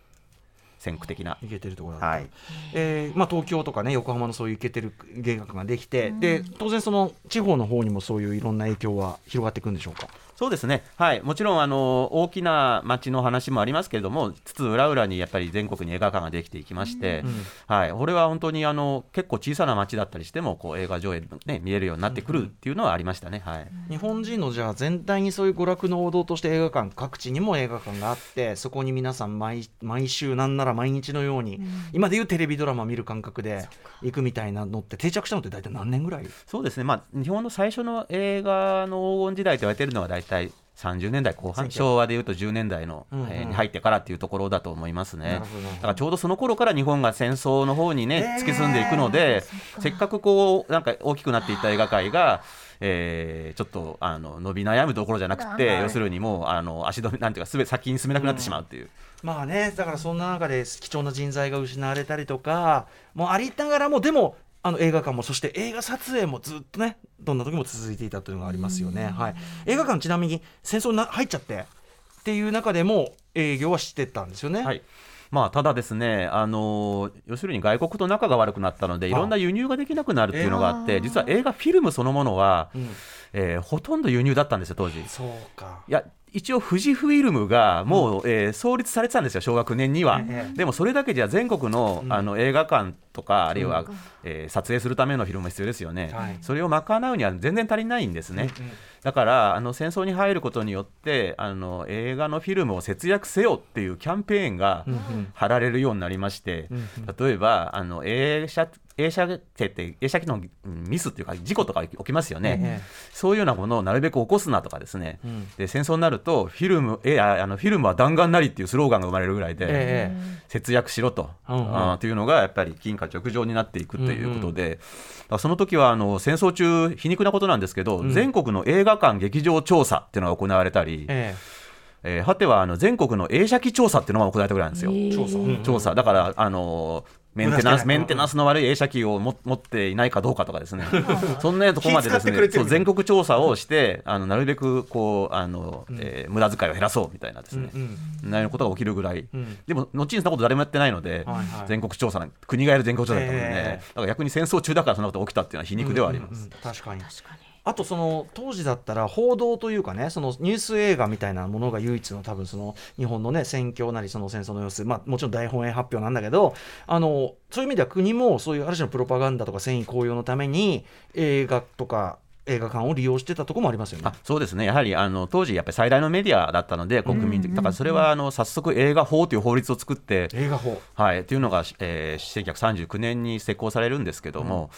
先駆的な、イケてるところだった、はい、えーまあ、東京とかね横浜のそういうイケてる芸学ができて、で当然その地方の方にもそういういろんな影響は広がっていくんでしょうか？そうですね、はい、もちろんあの大きな町の話もありますけれども、つつ裏裏にやっぱり全国に映画館ができていきまして、はい、これは本当にあの結構小さな町だったりしても、こう映画上映、ね、見えるようになってくるっていうのはありましたね。はい。日本人のじゃあ全体にそういう娯楽の王道として映画館各地にも映画館があってそこに皆さん毎毎週なんなら毎日のように、今でいうテレビドラマ見る感覚で行くみたいなのって定着したのって大体何年ぐらい？そうですね、まあ、日本の最初の映画の黄金時代と言われているのは大体30年代後半、昭和でいうと10年代の、うんうん。えーに入ってからっていうところだと思いますね。だからちょうどその頃から日本が戦争の方にね、突き進んでいくので、せっかくこうなんか大きくなっていった映画界が、えーちょっとあの伸び悩むところじゃなくて、はい要するにもうあの足止めなんていうかすべ先に進めなくなってしまうっていう。まあねだからそんな中で貴重な人材が失われたりとかもうありながらもでもあの映画館もそして映画撮影もずっとねどんな時も続いていたというのがありますよね。はい、映画館ちなみに戦争にな入っちゃってっていう中でも営業はしてたんですよね。はいまあ、ただですね、あのー要するに外国と仲が悪くなったので、いろんな輸入ができなくなるっていうのがあって、実は映画フィルムそのものは、うんえーほとんど輸入だったんですよ、当時。いそうか。や一応、富士フィルムがもう、えー創立されてたんですよ、小学年には。ええ。でもそれだけじゃ全国の,、あの映画館とか、あるいは、えー撮影するためのフィルムが必要ですよね、はい。それを賄うには全然足りないんですね。だからあの戦争に入ることによってあの映画のフィルムを節約せよっていうキャンペーンが貼られるようになりまして、うん。例えばあの映写映写機って映写機のうんミスっていうか事故とか起きますよね、えそういうようなものをなるべく起こすなとかですね、うん。で戦争になるとフィルムえああのフィルムは弾丸なりっていうスローガンが生まれるぐらいで、え節約しろと、あーというのがやっぱり金貨直上になっていくということで、その時はあの戦争中皮肉なことなんですけど、ん。全国の映画館劇場調査っていうのが行われたり、ええ。ー果てはあの全国の映写機調査っていうのが行われたぐらいなんですよ。調査。うん。調査。だからあのメンテナンスメンテナンスの悪い映写機をも持っていないかどうかとかですね。そんなとこまでですねそう全国調査をしてあのなるべくこうあの、えー無駄遣いを減らそうみたいなですね、うんなようなことが起きるぐらい、うん。でも後にそんなこと誰もやってないので、はいはい。全国調査なん国がやる全国調査だったのでね、ええだから逆に戦争中だからそんなことが起きたっていうのは皮肉ではあります。うんうんうん。確かに。確かにあとその当時だったら報道というかねそのニュース映画みたいなものが唯一の多分その日本のね戦況なりその戦争の様子まあもちろん大本営発表なんだけどあのそういう意味では国もそういうある種のプロパガンダとか戦意高揚のために映画とか映画館を利用してたところもありますよね。あ。そうですね、やはりあの当時、やっぱり最大のメディアだったので、国民的、だからそれはあの早速、映画法という法律を作って、映画法。はい、っていうのが、えー、1939年に施行されるんですけども、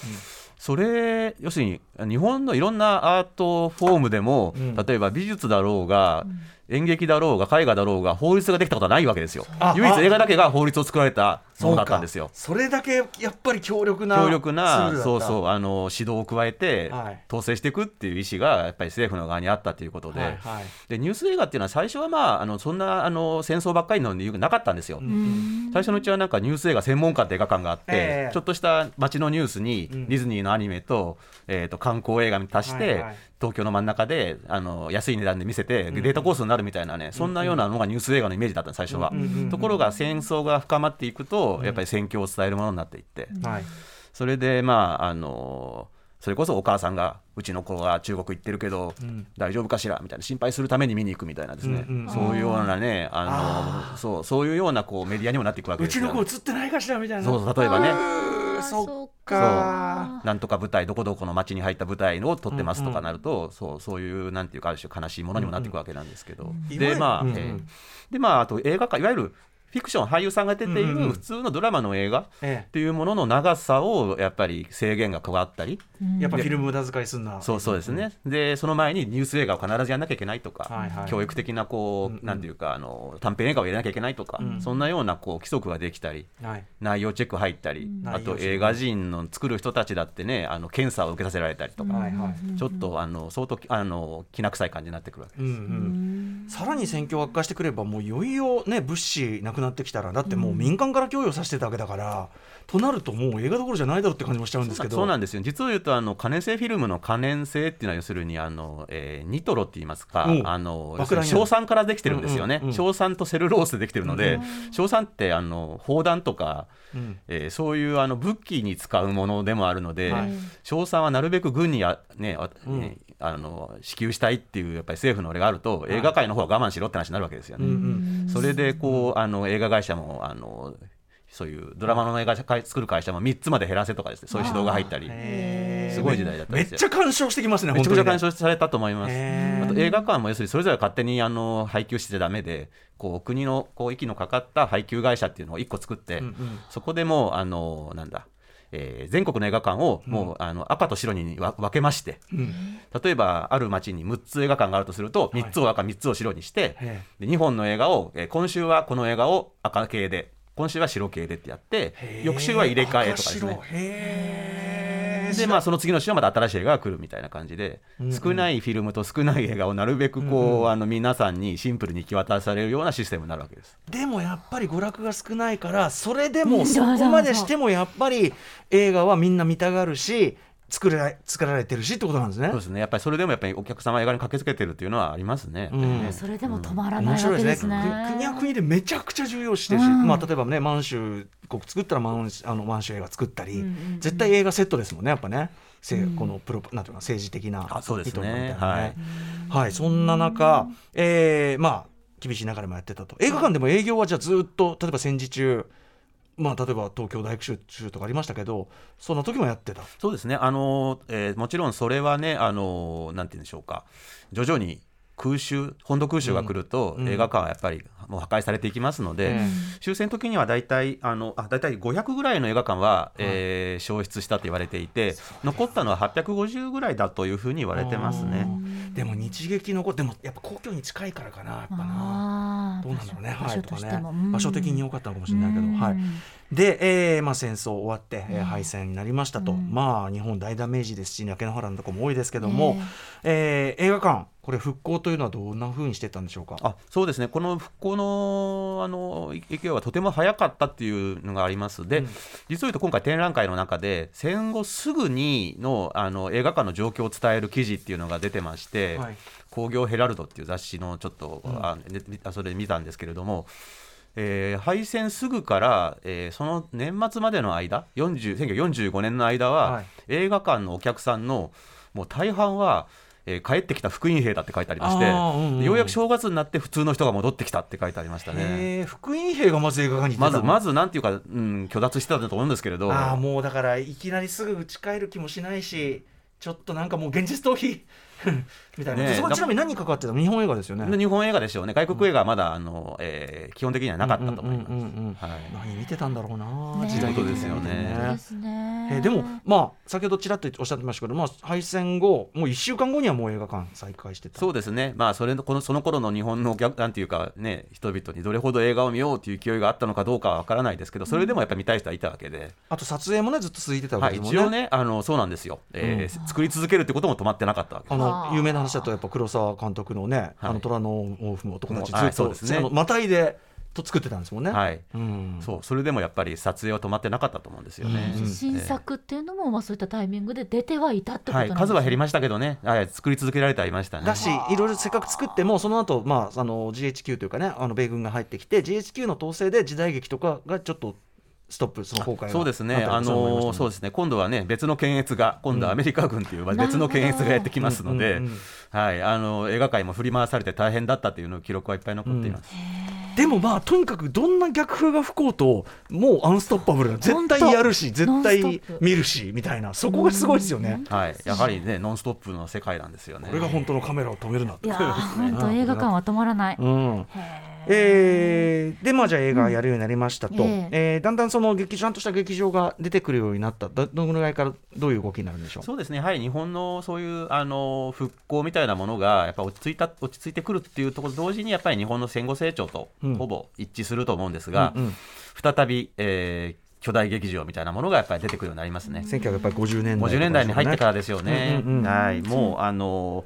それ、要するに日本のいろんなアートフォームでも、うん。例えば美術だろうが、演劇だろうが、絵画だろうが、法律ができたことはないわけですよ。あ。唯一映画だけが法律を作られたものだったんですよ。それだけやっぱり強力な強力なそうそうあの指導を加えて、はい。統制していくっていう意思がやっぱり政府の側にあったということで,、はいはい。でニュース映画っていうのは最初は、まあ、あのそんなあの戦争ばっかりの理由がなかったんですよ。最初のうちはなんかニュース映画専門館って映画館があって、ええ。ちょっとした街のニュースにうん。ディズニーのアニメと,、えー、と観光映画に足して、はいはい東京の真ん中であの安い値段で見せてデータコースになるみたいなね、そんなようなのがニュース映画のイメージだったの最初は。うんうんうんところが戦争が深まっていくとやっぱり戦況を伝えるものになっていって。はい。それでまああのそれこそお母さんがうちの子が中国行ってるけど、ん。大丈夫かしらみたいな心配するために見に行くみたいなですね、うんうんそういうようなねあのそうそういうようなこうメディアにもなっていくわけうちですよ、の子映ってないかしらみたいな。そうそう例えばねそっか。なんとか舞台どこどこの町に入った舞台を撮ってますとかなると、そうそういうなんていうかある種悲しいものにもなっていくわけなんですけど、ん。でまあ、うんうん。えーでまああと映画館いわゆるフィクション俳優さんが出ている普通のドラマの映画えっていうものの長さをやっぱり制限が加わったり、えやっぱフィルム無駄遣いすんな。そうそうですね、でその前にニュース映画を必ずやらなきゃいけないとか、はいはい。教育的なこう、うんうん。なんていうかあの短編映画を入れなきゃいけないとか、うん。そんなようなこう規則ができたりはい。内容チェック入ったり、あと映画人の作る人たちだってねあの検査を受けさせられたりとか、はいはいちょっとあの相当あのきな臭い感じになってくるわけうんうん、さらに戦況悪化してくればもういよいよね物資なくなってきたらだってもう民間から供与させてたわけだから、となるともう映画どころじゃないだろうって感じもしちゃうんですけど。そうなんですよ。実を言うとあの可燃性フィルムの可燃性っていうのは要するにあの、えーニトロって言いますか、うん。あの硝酸からできてるんですよね、硝酸とセルロースでできてるので、硝酸ってあの砲弾とか、うん。えーそういうあの武器に使うものでもあるので、はい。硝酸はなるべく軍にあ、ねあうん。ねあの支給したいっていうやっぱり政府のあれがあると、映画界の方は我慢しろって話になるわけですよね。うんうん。それでこうあの映画会社もあのそういうドラマの映画会作る会社も3つまで減らせとかですね。そういう指導が入ったり。すごい時代だったんめっですよ。ちゃ干渉してきますねめちゃくちゃ干本渉されたと思います。あと映画館も要するにそれぞれ勝手にあの配給してダメでこう国のこう息のかかった配給会社っていうのを1個作って、うんうん。そこでもうあのなんだ、えー全国の映画館をもう、あの赤と白にわ分けまして例えばある町に6つ映画館があるとすると3つを赤3つを白にして、へで2本の映画を、えー今週はこの映画を赤系で今週は白系でってやって翌週は入れ替えとかですねでまあその次の週はまた新しい映画が来るみたいな感じで、うんうん。少ないフィルムと少ない映画をなるべくこう、あの皆さんにシンプルに行き渡されるようなシステムになるわけです。でもやっぱり娯楽が少ないからそれでうん。もそこまでしてもやっぱり映画はみんな見たがるし作ら作られてるしってことなんですね。そうですね。やっぱりそれでもやっぱりお客様映画に駆けつけてるっていうのはありますね。うん。それでも止まらない面白いでわけですすね。ね。国は国でめちゃくちゃ重要視してるし、うん。まあ、例えばね満州国作ったら満州あの満州映画作ったり、うんうんうん。絶対映画セットですもんねやっぱね。せこのプロなんていうか政治的なあそうですね。意図みたいなね。はい、そんな中、えーまあ厳しい流れもやってたと。映画館でも営業はじゃあずっと例えば戦時中まあ例えば東京大学集中とかありましたけどそんな時もやってた？そうですね。あの、えーもちろんそれはねあのなんて言うんでしょうか。徐々に空襲本土空襲が来ると、うん。映画館はやっぱりもう破壊されていきますので、え終戦の時には大体あのあ大体500ぐらいの映画館は、えー焼失したと言われていて残ったのは850ぐらいだというふうに言われてますね。でも日劇のこでもやっぱ皇居に近いからかなやっぱな。どうなんだろうね、場所とはい。場所的に良かったのかもしれないけど、うんはい、で、えーまあ、戦争終わって、えーうん。敗戦になりましたと、うん。まあ日本大ダメージですし焼け野原のところも多いですけども、え。ー映画館これ復興というのはどんなふうにしてたんでしょうか？あそうですね。この復興のあの勢いはとても早かったっていうのがあります。で、うん。実を言うと今回展覧会の中で戦後すぐにのあの映画館の状況を伝える記事っていうのが出てまして、はい。工業ヘラルドっていう雑誌のちょっと、うん。あねあそれで見たんですけれども、えー敗戦すぐから、えーその年末までの間40 1945年の間は、はい。映画館のお客さんのもう大半は、えー帰ってきた福音兵だって書いてありまして、うんうんでようやく正月になって普通の人が戻ってきたって書いてありましたね。えー福音兵がまず映画館にまずまずなんていうか、うん、虚脱してたんだと思うんですけれど。ああもうだからいきなりすぐ打ち返る気もしないしちょっとなんかもう現実逃避みたいな、ねそこちなみに何に関わってたの？日本映画ですよね。で日本映画でしょうね外国映画はまだ、あのえー基本的にはなかったと思います。うんうんうんうんはい。何見てたんだろうな、ね時代ですよね。そうですね。えーでもまあ先ほどちらっとおっしゃってましたけど、まあ、敗戦後もう1週間後にはもう映画館再開してた。そうですね、まあ、それのこのその頃の日本のお客なんていうか、ね、人々にどれほど映画を見ようという勢いがあったのかどうかは分からないですけど、それでもやっぱり見たい人はいたわけで、あと撮影もねずっと続いてたわはい、けですもんね、一応ねあの、そうなんですよ、えー作り続けるってことも止まってなかったわけあです。の有名な話だとやっぱ黒沢監督のね、はい。あの虎の毛布も男たちずっと、はいそうですね。あのまたいでと作ってたんですもんね。はい。うん、そうそれでもやっぱり撮影は止まってなかったと思うんですよね。うん。新作っていうのも、まあ、そういったタイミングで出てはいたってことはい、なんですね。数は減りましたけどね、はい、作り続けられてはいましたね。だし、いろいろせっかく作っても、その後、まあ、あの GHQ というかね、あの米軍が入ってきて、GHQ の統制で時代劇とかがちょっとストップ、その崩壊がそうですね、あのそうですね、今度はね、別の検閲が、今度はアメリカ軍という別の検閲がやってきますのでうんうんうん、はい、あの映画界も振り回されて大変だったというの記録はいっぱい残っています。でもまあ、とにかくどんな逆風が吹こうと、もうアンストッパブルな、絶対やるし、絶対見るしみたいな、そこがすごいですよね。はい、やはりね、ノンストップの世界なんですよね。これが本当のカメラを止めるなって。いやー本当 <laughs> 映画館は止まらない、うん。へえーでまあじゃあ映画やるようになりましたと、うん。ええ。ーだんだんその劇場ちゃんとした劇場が出てくるようになった。どどのぐらいからどういう動きになるんでしょう？そうですね、はい、日本のそういうあの復興みたいなものがやっぱ落ち着いた落ち着いてくるっていうところと同時にやっぱり日本の戦後成長とうんほぼ一致すると思うんですが、うんうん。再び、えー巨大劇場みたいなものがやっぱり出てくるようになりますね。1950年代50年代に入ってからですよね。うんうんうんはい、もうあの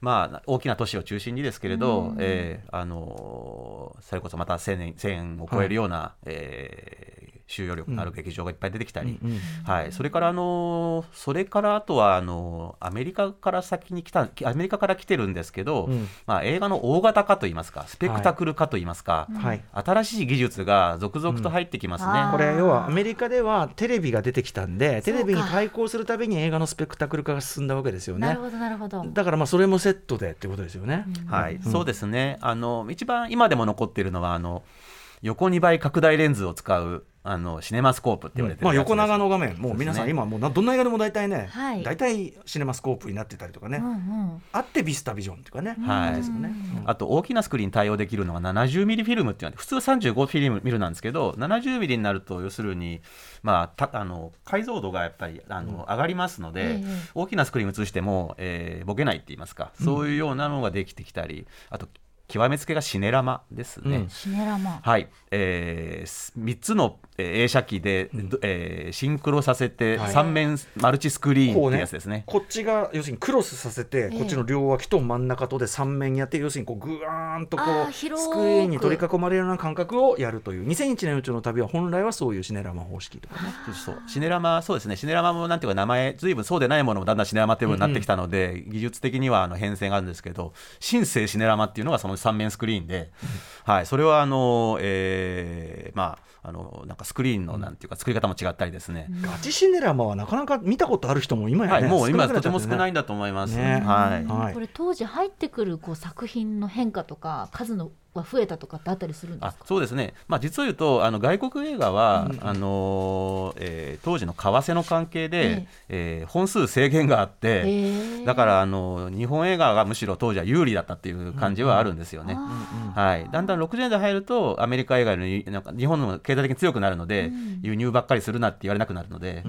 まあ大きな都市を中心にですけれど、えーあのそれこそまた1000年1000を超えるような、えー収容力のある劇場がいっぱい出てきたり、うんうん。はい、それからあのそれからあとはあのアメリカから先に来たアメリカから来てるんですけど、うん。まあ、映画の大型化といいますかスペクタクル化といいますか、はい。新しい技術が続々と入ってきますね。うん。これ要はアメリカではテレビが出てきたんでテレビに対抗するたびに映画のスペクタクル化が進んだわけですよね。なるほどなるほど。だからまあそれもセットでってことですよね、はい、うんそうですね。あの一番今でも残っているのはあの横2倍拡大レンズを使うあのシネマスコープって言われてるまあ、やつです。横長の画面、もう皆さん、今、もうなどんな映画でも大体ね、はい。大体シネマスコープになってたりとかね、うんうん。あってビスタビジョンっていうかね、はいですよね。あと大きなスクリーンに対応できるのが70ミリフィルムっていうのは普通35フィルムミルなんですけど70ミリになると要するに、まあ、たあの解像度がやっぱりあの、上がりますので、ええ。大きなスクリーン映しても、えーボケないって言いますか。そういうようなのができてきたりあと極めつけがシネラマですね。うん。シネラマ。はい、えー、3つのえー映写機で、どえーシンクロさせてはい。3面マルチスクリーンってやつですね。こっちが要するにクロスさせて、ええ。こっちの両脇と真ん中とで3面やって要するにこうぐわーんとこうスクリーンに取り囲まれるような感覚をやるという。2001年宇宙の旅は本来はそういうシネラマ方式とかね。<laughs> そう。シネラマ、そうですね、シネラマもなんていうか、名前、ずいぶんそうでないものもだんだんシネラマっていうようになってきたので、技術的にはあの変遷があるんですけど、新生シネラマっていうのがその3面スクリーンで、はい、それはあの、えーまあ、あのなんかスクリーンのなんていうか、作り方も違ったりですね。ガチシネラマはなかなか見たことある人も今やはい、ね、もう今、とても少ないんだと思います。ね。はい。はい。これ当時入ってくるこう作品の変化とか数のが増えたとかってあったりするんですか？あそうですね、まあ、実を言うとあの外国映画は、あのーえー当時の為替の関係で、えー本数制限があって、へーだからあの日本映画がむしろ当時は有利だったっていう感じはあるんですよね。はい、だんだん60年代入るとアメリカ映画よりなんか日本の経済的に強くなるので、輸入ばっかりするなって言われなくなるので、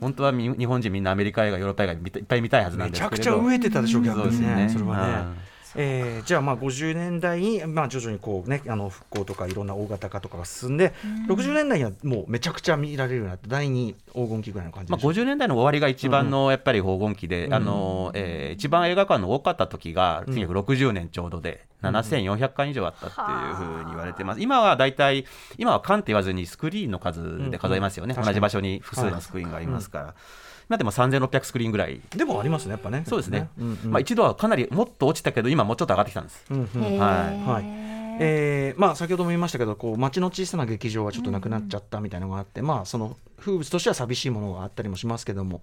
本当はみ日本人みんなアメリカ映画ヨーロッパ映画いっぱい見たいはずなんめちですけれど。ゃくちゃ飢えてたでしょ逆にねそれはね。うん。えーじゃあまあ50年代に、まあ、徐々にこう、ね、あの復興とかいろんな大型化とかが進んで、60年代にはもうめちゃくちゃ見られるようになって第二黄金期ぐらいの感じまあ、でしょ50年代の終わりが一番のやっぱり黄金期で、あのえー一番映画館の多かった時が1960年ちょうどで、7400館以上あったっていうふうに言われてます、今は大体、今は館って言わずにスクリーンの数で数えますよね、うんうん同じ場所に複数のスクリーンがありますから、今でも3600スクリーンぐらい。でもありますねやっぱね。そうですね、うんうん。まあ、一度はかなりもっと落ちたけど、今もうちょっと上がってきたんです。うんうん。へー。はい。えーまあ、先ほども言いましたけどこう街の小さな劇場はちょっとなくなっちゃったみたいなのがあって、まあ、その風物としては寂しいものがあったりもしますけども、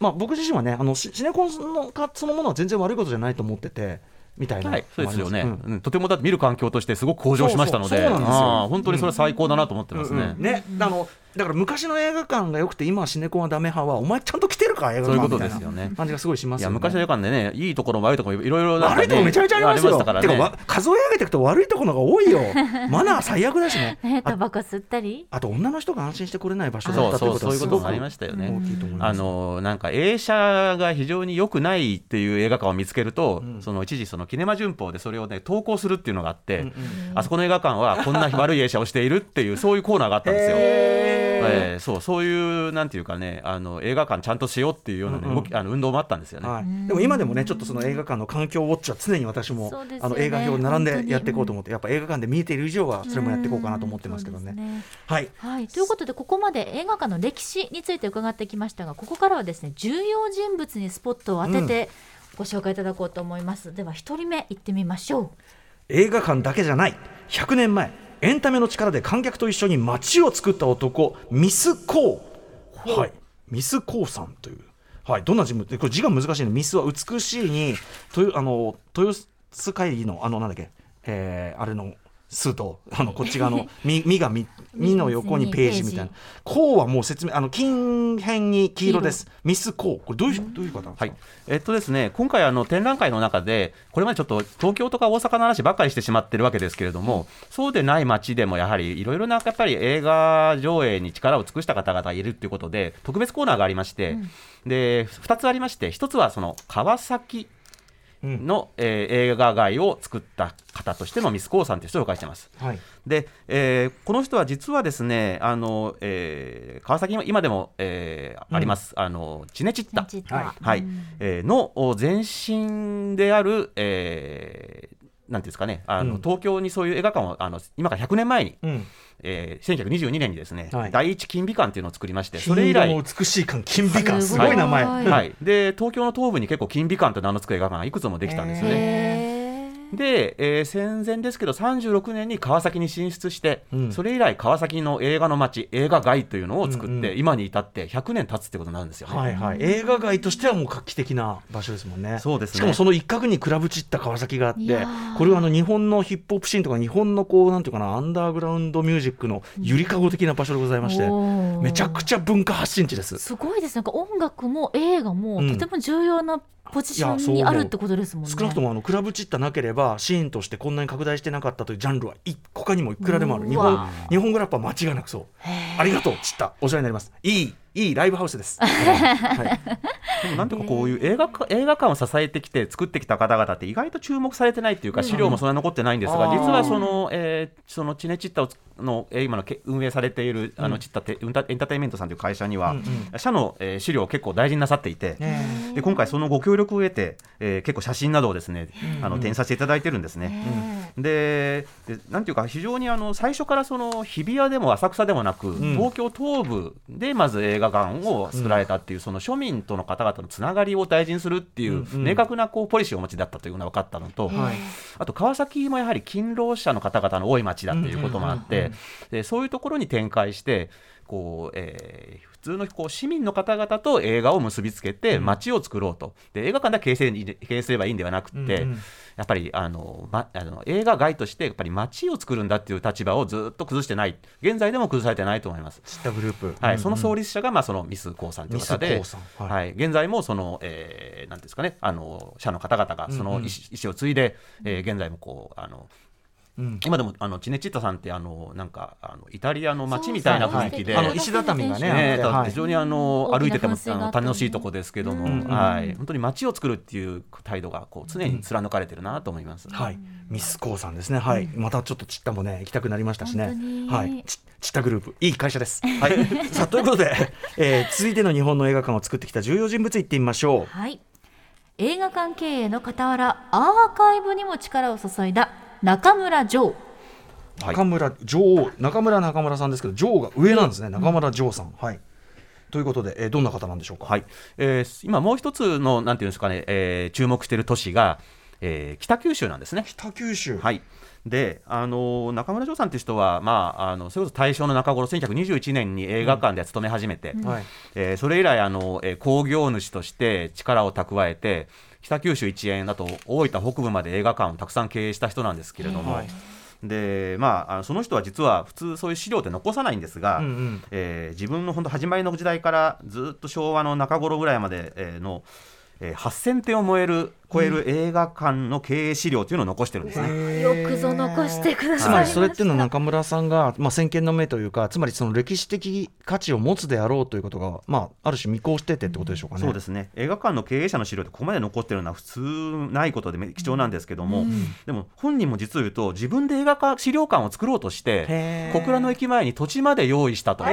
まあ、僕自身はねあのシシネコンのかそのものは全然悪いことじゃないと思っててみたいな、はい、そうですよね、うん。うん。とてもだって見る環境としてすごく向上しましたので、本当にそれは最高だなと思ってますね。うんうん。ねあのだから昔の映画館が良くて今はシネコンはダメ派はお前ちゃんと来てるか映画そういうことですよね感じがすごいしますよね。いや昔の映画館でね、いいところも悪いところもいろいろね悪いとこめちゃめちゃありますよ。したからね。てかわ数え上げていくと悪いところが多いよ。<laughs> マナー最悪だしね。ね <laughs> タバコ吸ったり？あと女の人が安心して来れない場所だったといそうそううことはすごくそういうこともありましたよね。あのなんか映写が非常に良くないっていう映画館を見つけると、その一時そのキネマ旬報でそれをね投稿するっていうのがあって、あそこの映画館はこんな悪い映写をしているっていうそういうコーナーがあったんですよ。えーそうそういうなんていうかねあの映画館ちゃんとしようっていうような、ね動きあの運動もあったんですよね。はい、でも今でもねちょっとその映画館の環境ウォッチは常に私も、そうですよね。あの映画表に並んでやっていこうと思って、やっぱ映画館で見えている以上はそれもやっていこうかなと思ってますけどね。ね。はい。はい、ということでここまで映画館の歴史について伺ってきましたがここからはですね重要人物にスポットを当ててご紹介いただこうと思います、では一人目行ってみましょう。映画館だけじゃない。100年前エンタメの力で観客と一緒に街を作った男ミス・コーはい。ミス・コーさんという。はい。どんな人物？でこれ字が難しいのミスは美しいに豊あの豊洲会議のあのなんだっけ？えーあれの数とあのこっち側の <laughs>「み」みがみ「み」の横にページみたいな「こう」はもう説明あの金辺に黄色です。ミス・コー。これどういうどういう方なんですか、はい。えっとですね、今回あの展覧会の中でこれまでちょっと東京とか大阪の話ばっかりしてしまってるわけですけれども、そうでない街でもやはりいろいろなやっぱり映画上映に力を尽くした方々がいるっていうことで特別コーナーがありまして、で2つありまして1つはその川崎の、えー映画街を作った方としてのミス・コーさんという人を紹介してます。はい。で、えーこの人は実はですね、あのえー川崎に今でも、えーあります、あのチネチッタ、チネチッタはい。はい。えーのお前身である、えーなんていうんですかね、あのうん。東京にそういう映画館をあの今から100年前に、うん、えー1922年にですね、はい。第一金美館っていうのを作りまして、そそれ以来。の美しい感金美感すすごい名前、はい。はい、で東京の東部に結構金美館と名の付く映画館がいくつもできたんですよね。で、えー戦前ですけど36年に川崎に進出して、うん。それ以来川崎の映画の街映画街というのを作って、うんうん。今に至って100年経つってことになるんですよね。はいはい、映画街としてはもう画期的な場所ですもんね。そうですね。しかもその一角にクラブチッタ川崎があってこれはあの日本のヒップホップシーンとか日本のこうなんていうかなアンダーグラウンドミュージックのゆりかご的な場所でございまして、おー。めちゃくちゃ文化発信地です。すごいです。なんか音楽も映画もうん。とても重要なポジションにあるってことですもんね。少なくともあのクラブチッタなければシーンとしてこんなに拡大してなかったというジャンルはい他にもいくらでもある。日本日本語ラップは間違いなくそう。ありがとうチッタお世話になります。いいいいライブハウスです、<laughs> はい。でもなんていうかこういう映画か映画館を支えてきて作ってきた方々って意外と注目されてないっていうか資料もそんなに残ってないんですが、うん実はその、えーそのチネチッタの、えー今のけ運営されているあのチッタテエンタエンターテインメントさんという会社には、うん社の、えー資料を結構大事になさっていて、ねで今回そのご協力を得て、えー結構写真などをですね、あの展示させていただいてるんですね。ねででなんていうか非常にあの最初からその日比谷でも浅草でもなく、ん。東京東部でまず映画館を作られたっていう、その庶民との方々のつながりを大事にするっていう、明確なこうポリシーをお持ちだったというのが分かったのと、はい。あと川崎もやはり勤労者の方々の多い町だということもあって、でそういうところに展開してこう、えー通のこう市民の方々と映画を結びつけて街を作ろうと、で映画館だけ経営せ経営すればいいんではなくて、うんうん。やっぱりあの、ま、あの映画街としてやっぱり街を作るんだっていう立場をずっと崩してない。現在でも崩されてないと思います。知ったグループ。はい、うんその創立者が、まあ、そのミス・コウさんという方ミで、スコウさん。ははい。い現在もその、えーなんですかね、あの社の方々がその意思,、うんうん。意思を継いで、えー現在もこうあのうん。今でもあのチネチッタさんってあのなんかあのイタリアの街みたいな雰囲気で。あの石畳がねね非常にあの歩いててもあの楽しいとこですけども、うんうん。はい、本当に街を作るっていう態度がこう常に貫かれてるなと思います。はい、ミスコウさんですね。はい、またちょっとちったもね、行きたくなりましたしね。はい、ちちったグループ、いい会社です。<laughs> はい、<laughs> さあ、ということで、えー続いての日本の映画館を作ってきた重要人物、行ってみましょう。はい。映画館経営の傍らアーカイブにも力を注いだ中村城はい中村女王、中村中村さんですけど、女王が上なんですね。中村城さん。はい。ということで、えーどんな方なんでしょうか？はいえー今もう一つのなんていうんですかね、えー注目している都市が、えー北九州なんですね。北九州。はいであの中村城さんという人は、まあ、あのそれこそ大正の中頃1921年に映画館で勤め始めて、はい。えーそれ以来あの、えー工業主として力を蓄えて北九州一円だと大分北部まで映画館をたくさん経営した人なんですけれども、はい。でまあ、あのその人は実は普通そういう資料って残さないんですが、うんうん。えー自分の本当始まりの時代からずっと昭和の中頃ぐらいまで、えーの、えー8000点を超える超える映画館の経営資料というのを残してるんですね。よくぞ残してくだつさいました。まりそれっていうのは中村さんが、まあ、先見の目というかつまりその歴史的価値を持つであろうということが、まあ、ある種見越しててってことでしょうかね。そうですね。映画館の経営者の資料ってここまで残ってるのは普通ないことでめ貴重なんですけども、でも本人も実を言うと自分で映画館資料館を作ろうとして小倉の駅前に土地まで用意したと。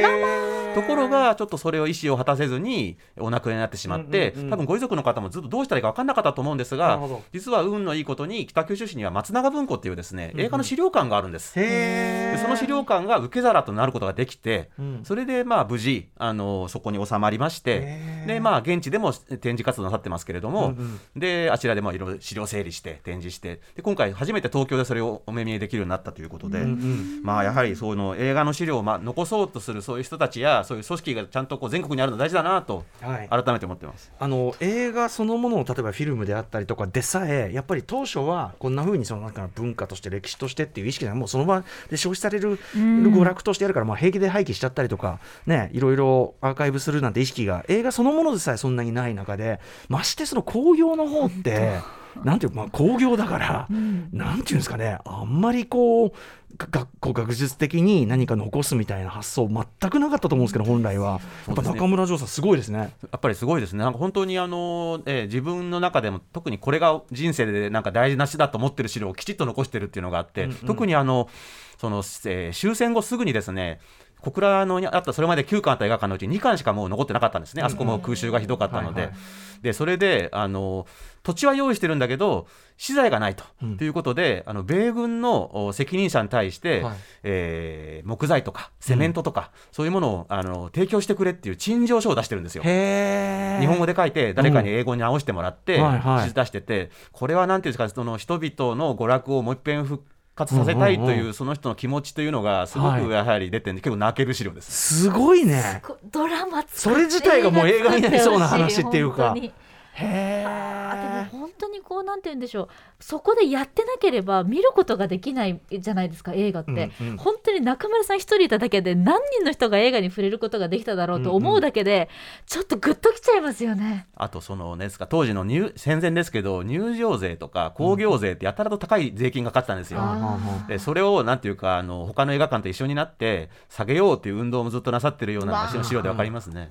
ところがちょっとそれを意思を果たせずにお亡くなりになってしまって、うんうんうん。多分ご遺族の方もずっとどうしたらいいか分かんなかったと思うんですがなるほど。実は運のいいことに北九州市には松永文庫っていうですね映画の資料館があるんです。へー。でその資料館が受け皿となることができて、うんそれでまあ無事あのそこに収まりましてでまあ現地でも展示活動なさってますけれども、うんうんであちらでもいろいろ資料整理して展示してで今回初めて東京でそれをお目見えできるようになったということで、うんうん。まあやはりその映画の資料をまあ残そうとするそういう人たちやそういう組織がちゃんとこう全国にあるの大事だなとはい。改めて思ってます。あの映画そのものを例えばフィルムであったりとかでさえやっぱり当初はこんな風にそのなんか文化として歴史としてっていう意識がもうその場で消費される娯楽としてやるから、まあ、平気で廃棄しちゃったりとかねいろいろアーカイブするなんて意識が映画そのものでさえそんなにない中でましてその興行の方って。なんていうかまあ興行だから、なんていうんですかねあんまりこうが学校学術的に何か残すみたいな発想全くなかったと思うんですけど本来は。やっぱ中村城さんすごいですね。やっぱりすごいですね、なんか本当にあの、えー自分の中でも特にこれが人生でなんか大事な死だと思ってる資料をきちっと残してるっていうのがあって、特にあのその、えー終戦後すぐにですね小倉のにあったそれまで9巻あった映画館のうち2巻しかもう残ってなかったんですね、あそこも空襲がひどかったので、はいはい。でそれであの土地は用意してるんだけど、資材がないと,、ということで、あの米軍のお責任者に対して、はい。えー木材とかセメントとか、そういうものをあの提供してくれっていう陳情書を出してるんですよ。日本語で書いて誰かに英語に直してもらってうん。はいはい。記事出しててこれはなんていうんですかその人々の娯楽をもう一遍復活させたいとうんうんいううその人の気持ちというのがすごはい。くやはり出て結構泣ける資料です。すごいね。こドラマそれ自体がもう映画になりそうな話っていうか。本当にへあでもえ。本当にこうなんて言うんでしょうそこでやってなければ見ることができないじゃないですか映画って、うんうん本当に中村さん一人いただけで何人の人が映画に触れることができただろうと思うだけで、ちょっとグッときちゃいますよね。あとそのねですか当時の入戦前ですけど入場税とか興行税ってやたらと高い税金がかかってたんですよ。あでそれをなんていうかあの他の映画館と一緒になって下げようという運動もずっとなさってるような資料でわかりますね。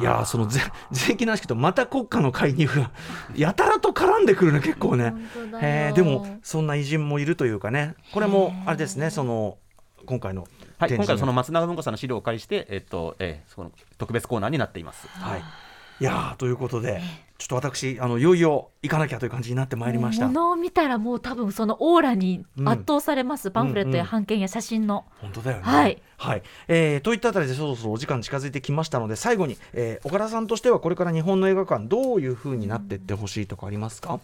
いやーその税税金の話聞くとまた国家の介入がやたらと絡んでくるね結構ね。本当だよ。へーでもそんな偉人もいるというかね。これもあれですねその今回のはい、今回その松永文庫さんの資料をお借りして、えっとえーその特別コーナーになっています。はい。いやーということでちょっと私あのいよいよ行かなきゃという感じになってまいりました。ものを見たらもう多分そのオーラに圧倒されます、パンフレットや版権や写真の、本当だよね。はい、はい。えーといったあたりでそろそろお時間近づいてきましたので最後に、えー岡田さんとしてはこれから日本の映画館どういうふうになっていってほしいとかありますか、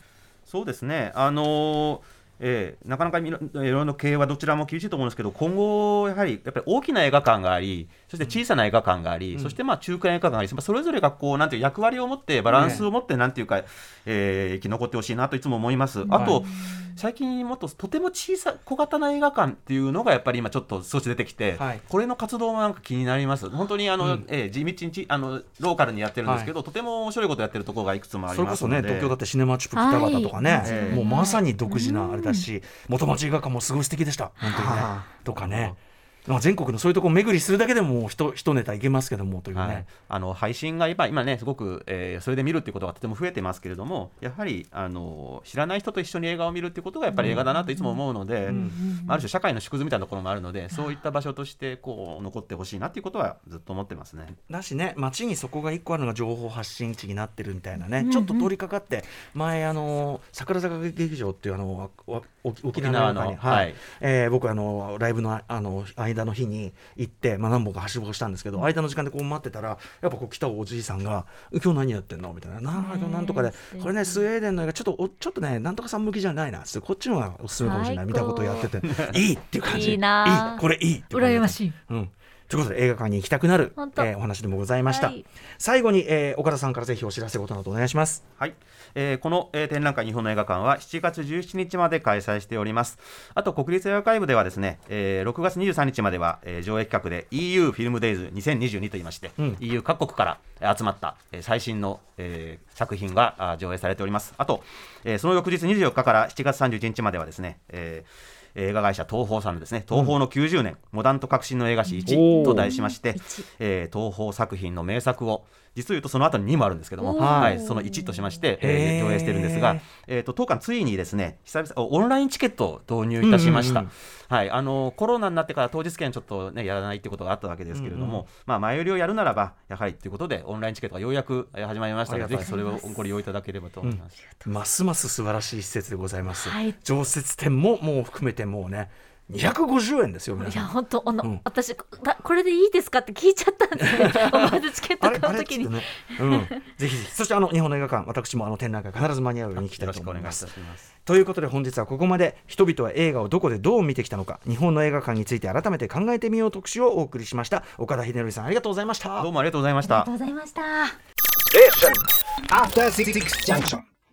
そうですね、あのーえーなかなかいろいろな経営はどちらも厳しいと思うんですけど、今後、やはりやっぱり大きな映画館があり、そして小さな映画館があり、そしてまあ中間映画館があり、まあそれぞれがこうなんていう役割を持ってバランスを持ってなんていうか、えー生き残ってほしいなといつも思います。あと、最近もっととても小さ小型な映画館っていうのがやっぱり今ちょっと少し出てきて、はい。これの活動もなんか気になります。本当にあの、えー地道にちあのローカルにやってるんですけど、とても面白いことやってるところがいくつもありそれこそ。ね東京だってシネマチュプ北方とかね、はい。もうまさに独自なあれだし、元町映画館もすごい素敵でした。本当にね。はとかね、まあ、全国のそういうところ巡りするだけでももう一一ネタいけますけどもというね、はい、あの配信が今今ねすごく、えーそれで見るっていうことがとても増えてますけれどもやはりあの知らない人と一緒に映画を見るっていうことがやっぱり映画だなといつも思うので、まあある種社会の縮図みたいなところもあるのでそういった場所としてこう残ってほしいなっていうことはずっと思ってますね。だしね街にそこが一個あるのが情報発信地になってるみたいなね、ちょっと通りかかって前あの桜坂劇場っていうあのわ沖沖縄のはい。えー僕あのライブのああの間の日に行って、まあ、何本かはしごしたんですけど、間の時間でこう待ってたらやっぱこう来たおじいさんが「今日何やってんの?」みたいな「なんとかでこれねスウェーデンの映画ちょっとおちょっとねなんとかさん向きじゃないな」つってこっちの方がおすすめかもしれない。みたいなことをやってて「いい!」っていう感じ。いいこれいい！って羨ましい。うんということで映画館に行きたくなる、えーお話でもございました、はい。最後に、えー岡田さんからぜひお知らせことなどお願いします。はい、えーこの、えー展覧会日本の映画館は7月17日まで開催しております。あと国立映画会部ではですね、えー6月23日までは、えー上映企画で EU フィルムデイズ2022といいまして、うん。EU 各国からえー集まった、えー最新の、えー作品があ上映されております。あと、えーその翌日24日から7月31日まではですね、えー映画会社東宝さんのですね東宝の90年、モダンと革新の映画史お1ー。と題しまして一、えー東宝作品の名作を実を言うとその後に2もあるんですけども、はい、その1としまして、えへー。ー上映してるんですが、えー、と当館ついにですね久々オンラインチケットを導入いたしました、うんうんはい、あのコロナになってから当日券ちょっと、ね、やらないってことがあったわけですけれども、うんうんまあ、前売りをやるならばやはりということでオンラインチケットがようやくえー始まりました。のでぜひそれをご利用いただければと思います。ますます素晴らしい施設でございます、はい。常設展ももう含めてもうね250円ですよ皆いや本当あの、うん。私これでいいですかって聞いちゃったんですね思わずチケットあれあ買う時に。れ？っつってね、うん、ぜひぜひ。そしてあの日本の映画館私もあの展覧会必ず間に合うように行きたいよろしくお願いいたと思いますします。ということで本日はここまで人々は映画をどこでどう見てきたのか日本の映画館について改めて考えてみよう特集をお送りしました。岡田秀則さんありがとうございました。どうもありがとうございました。ありがとう。ございました。Junction.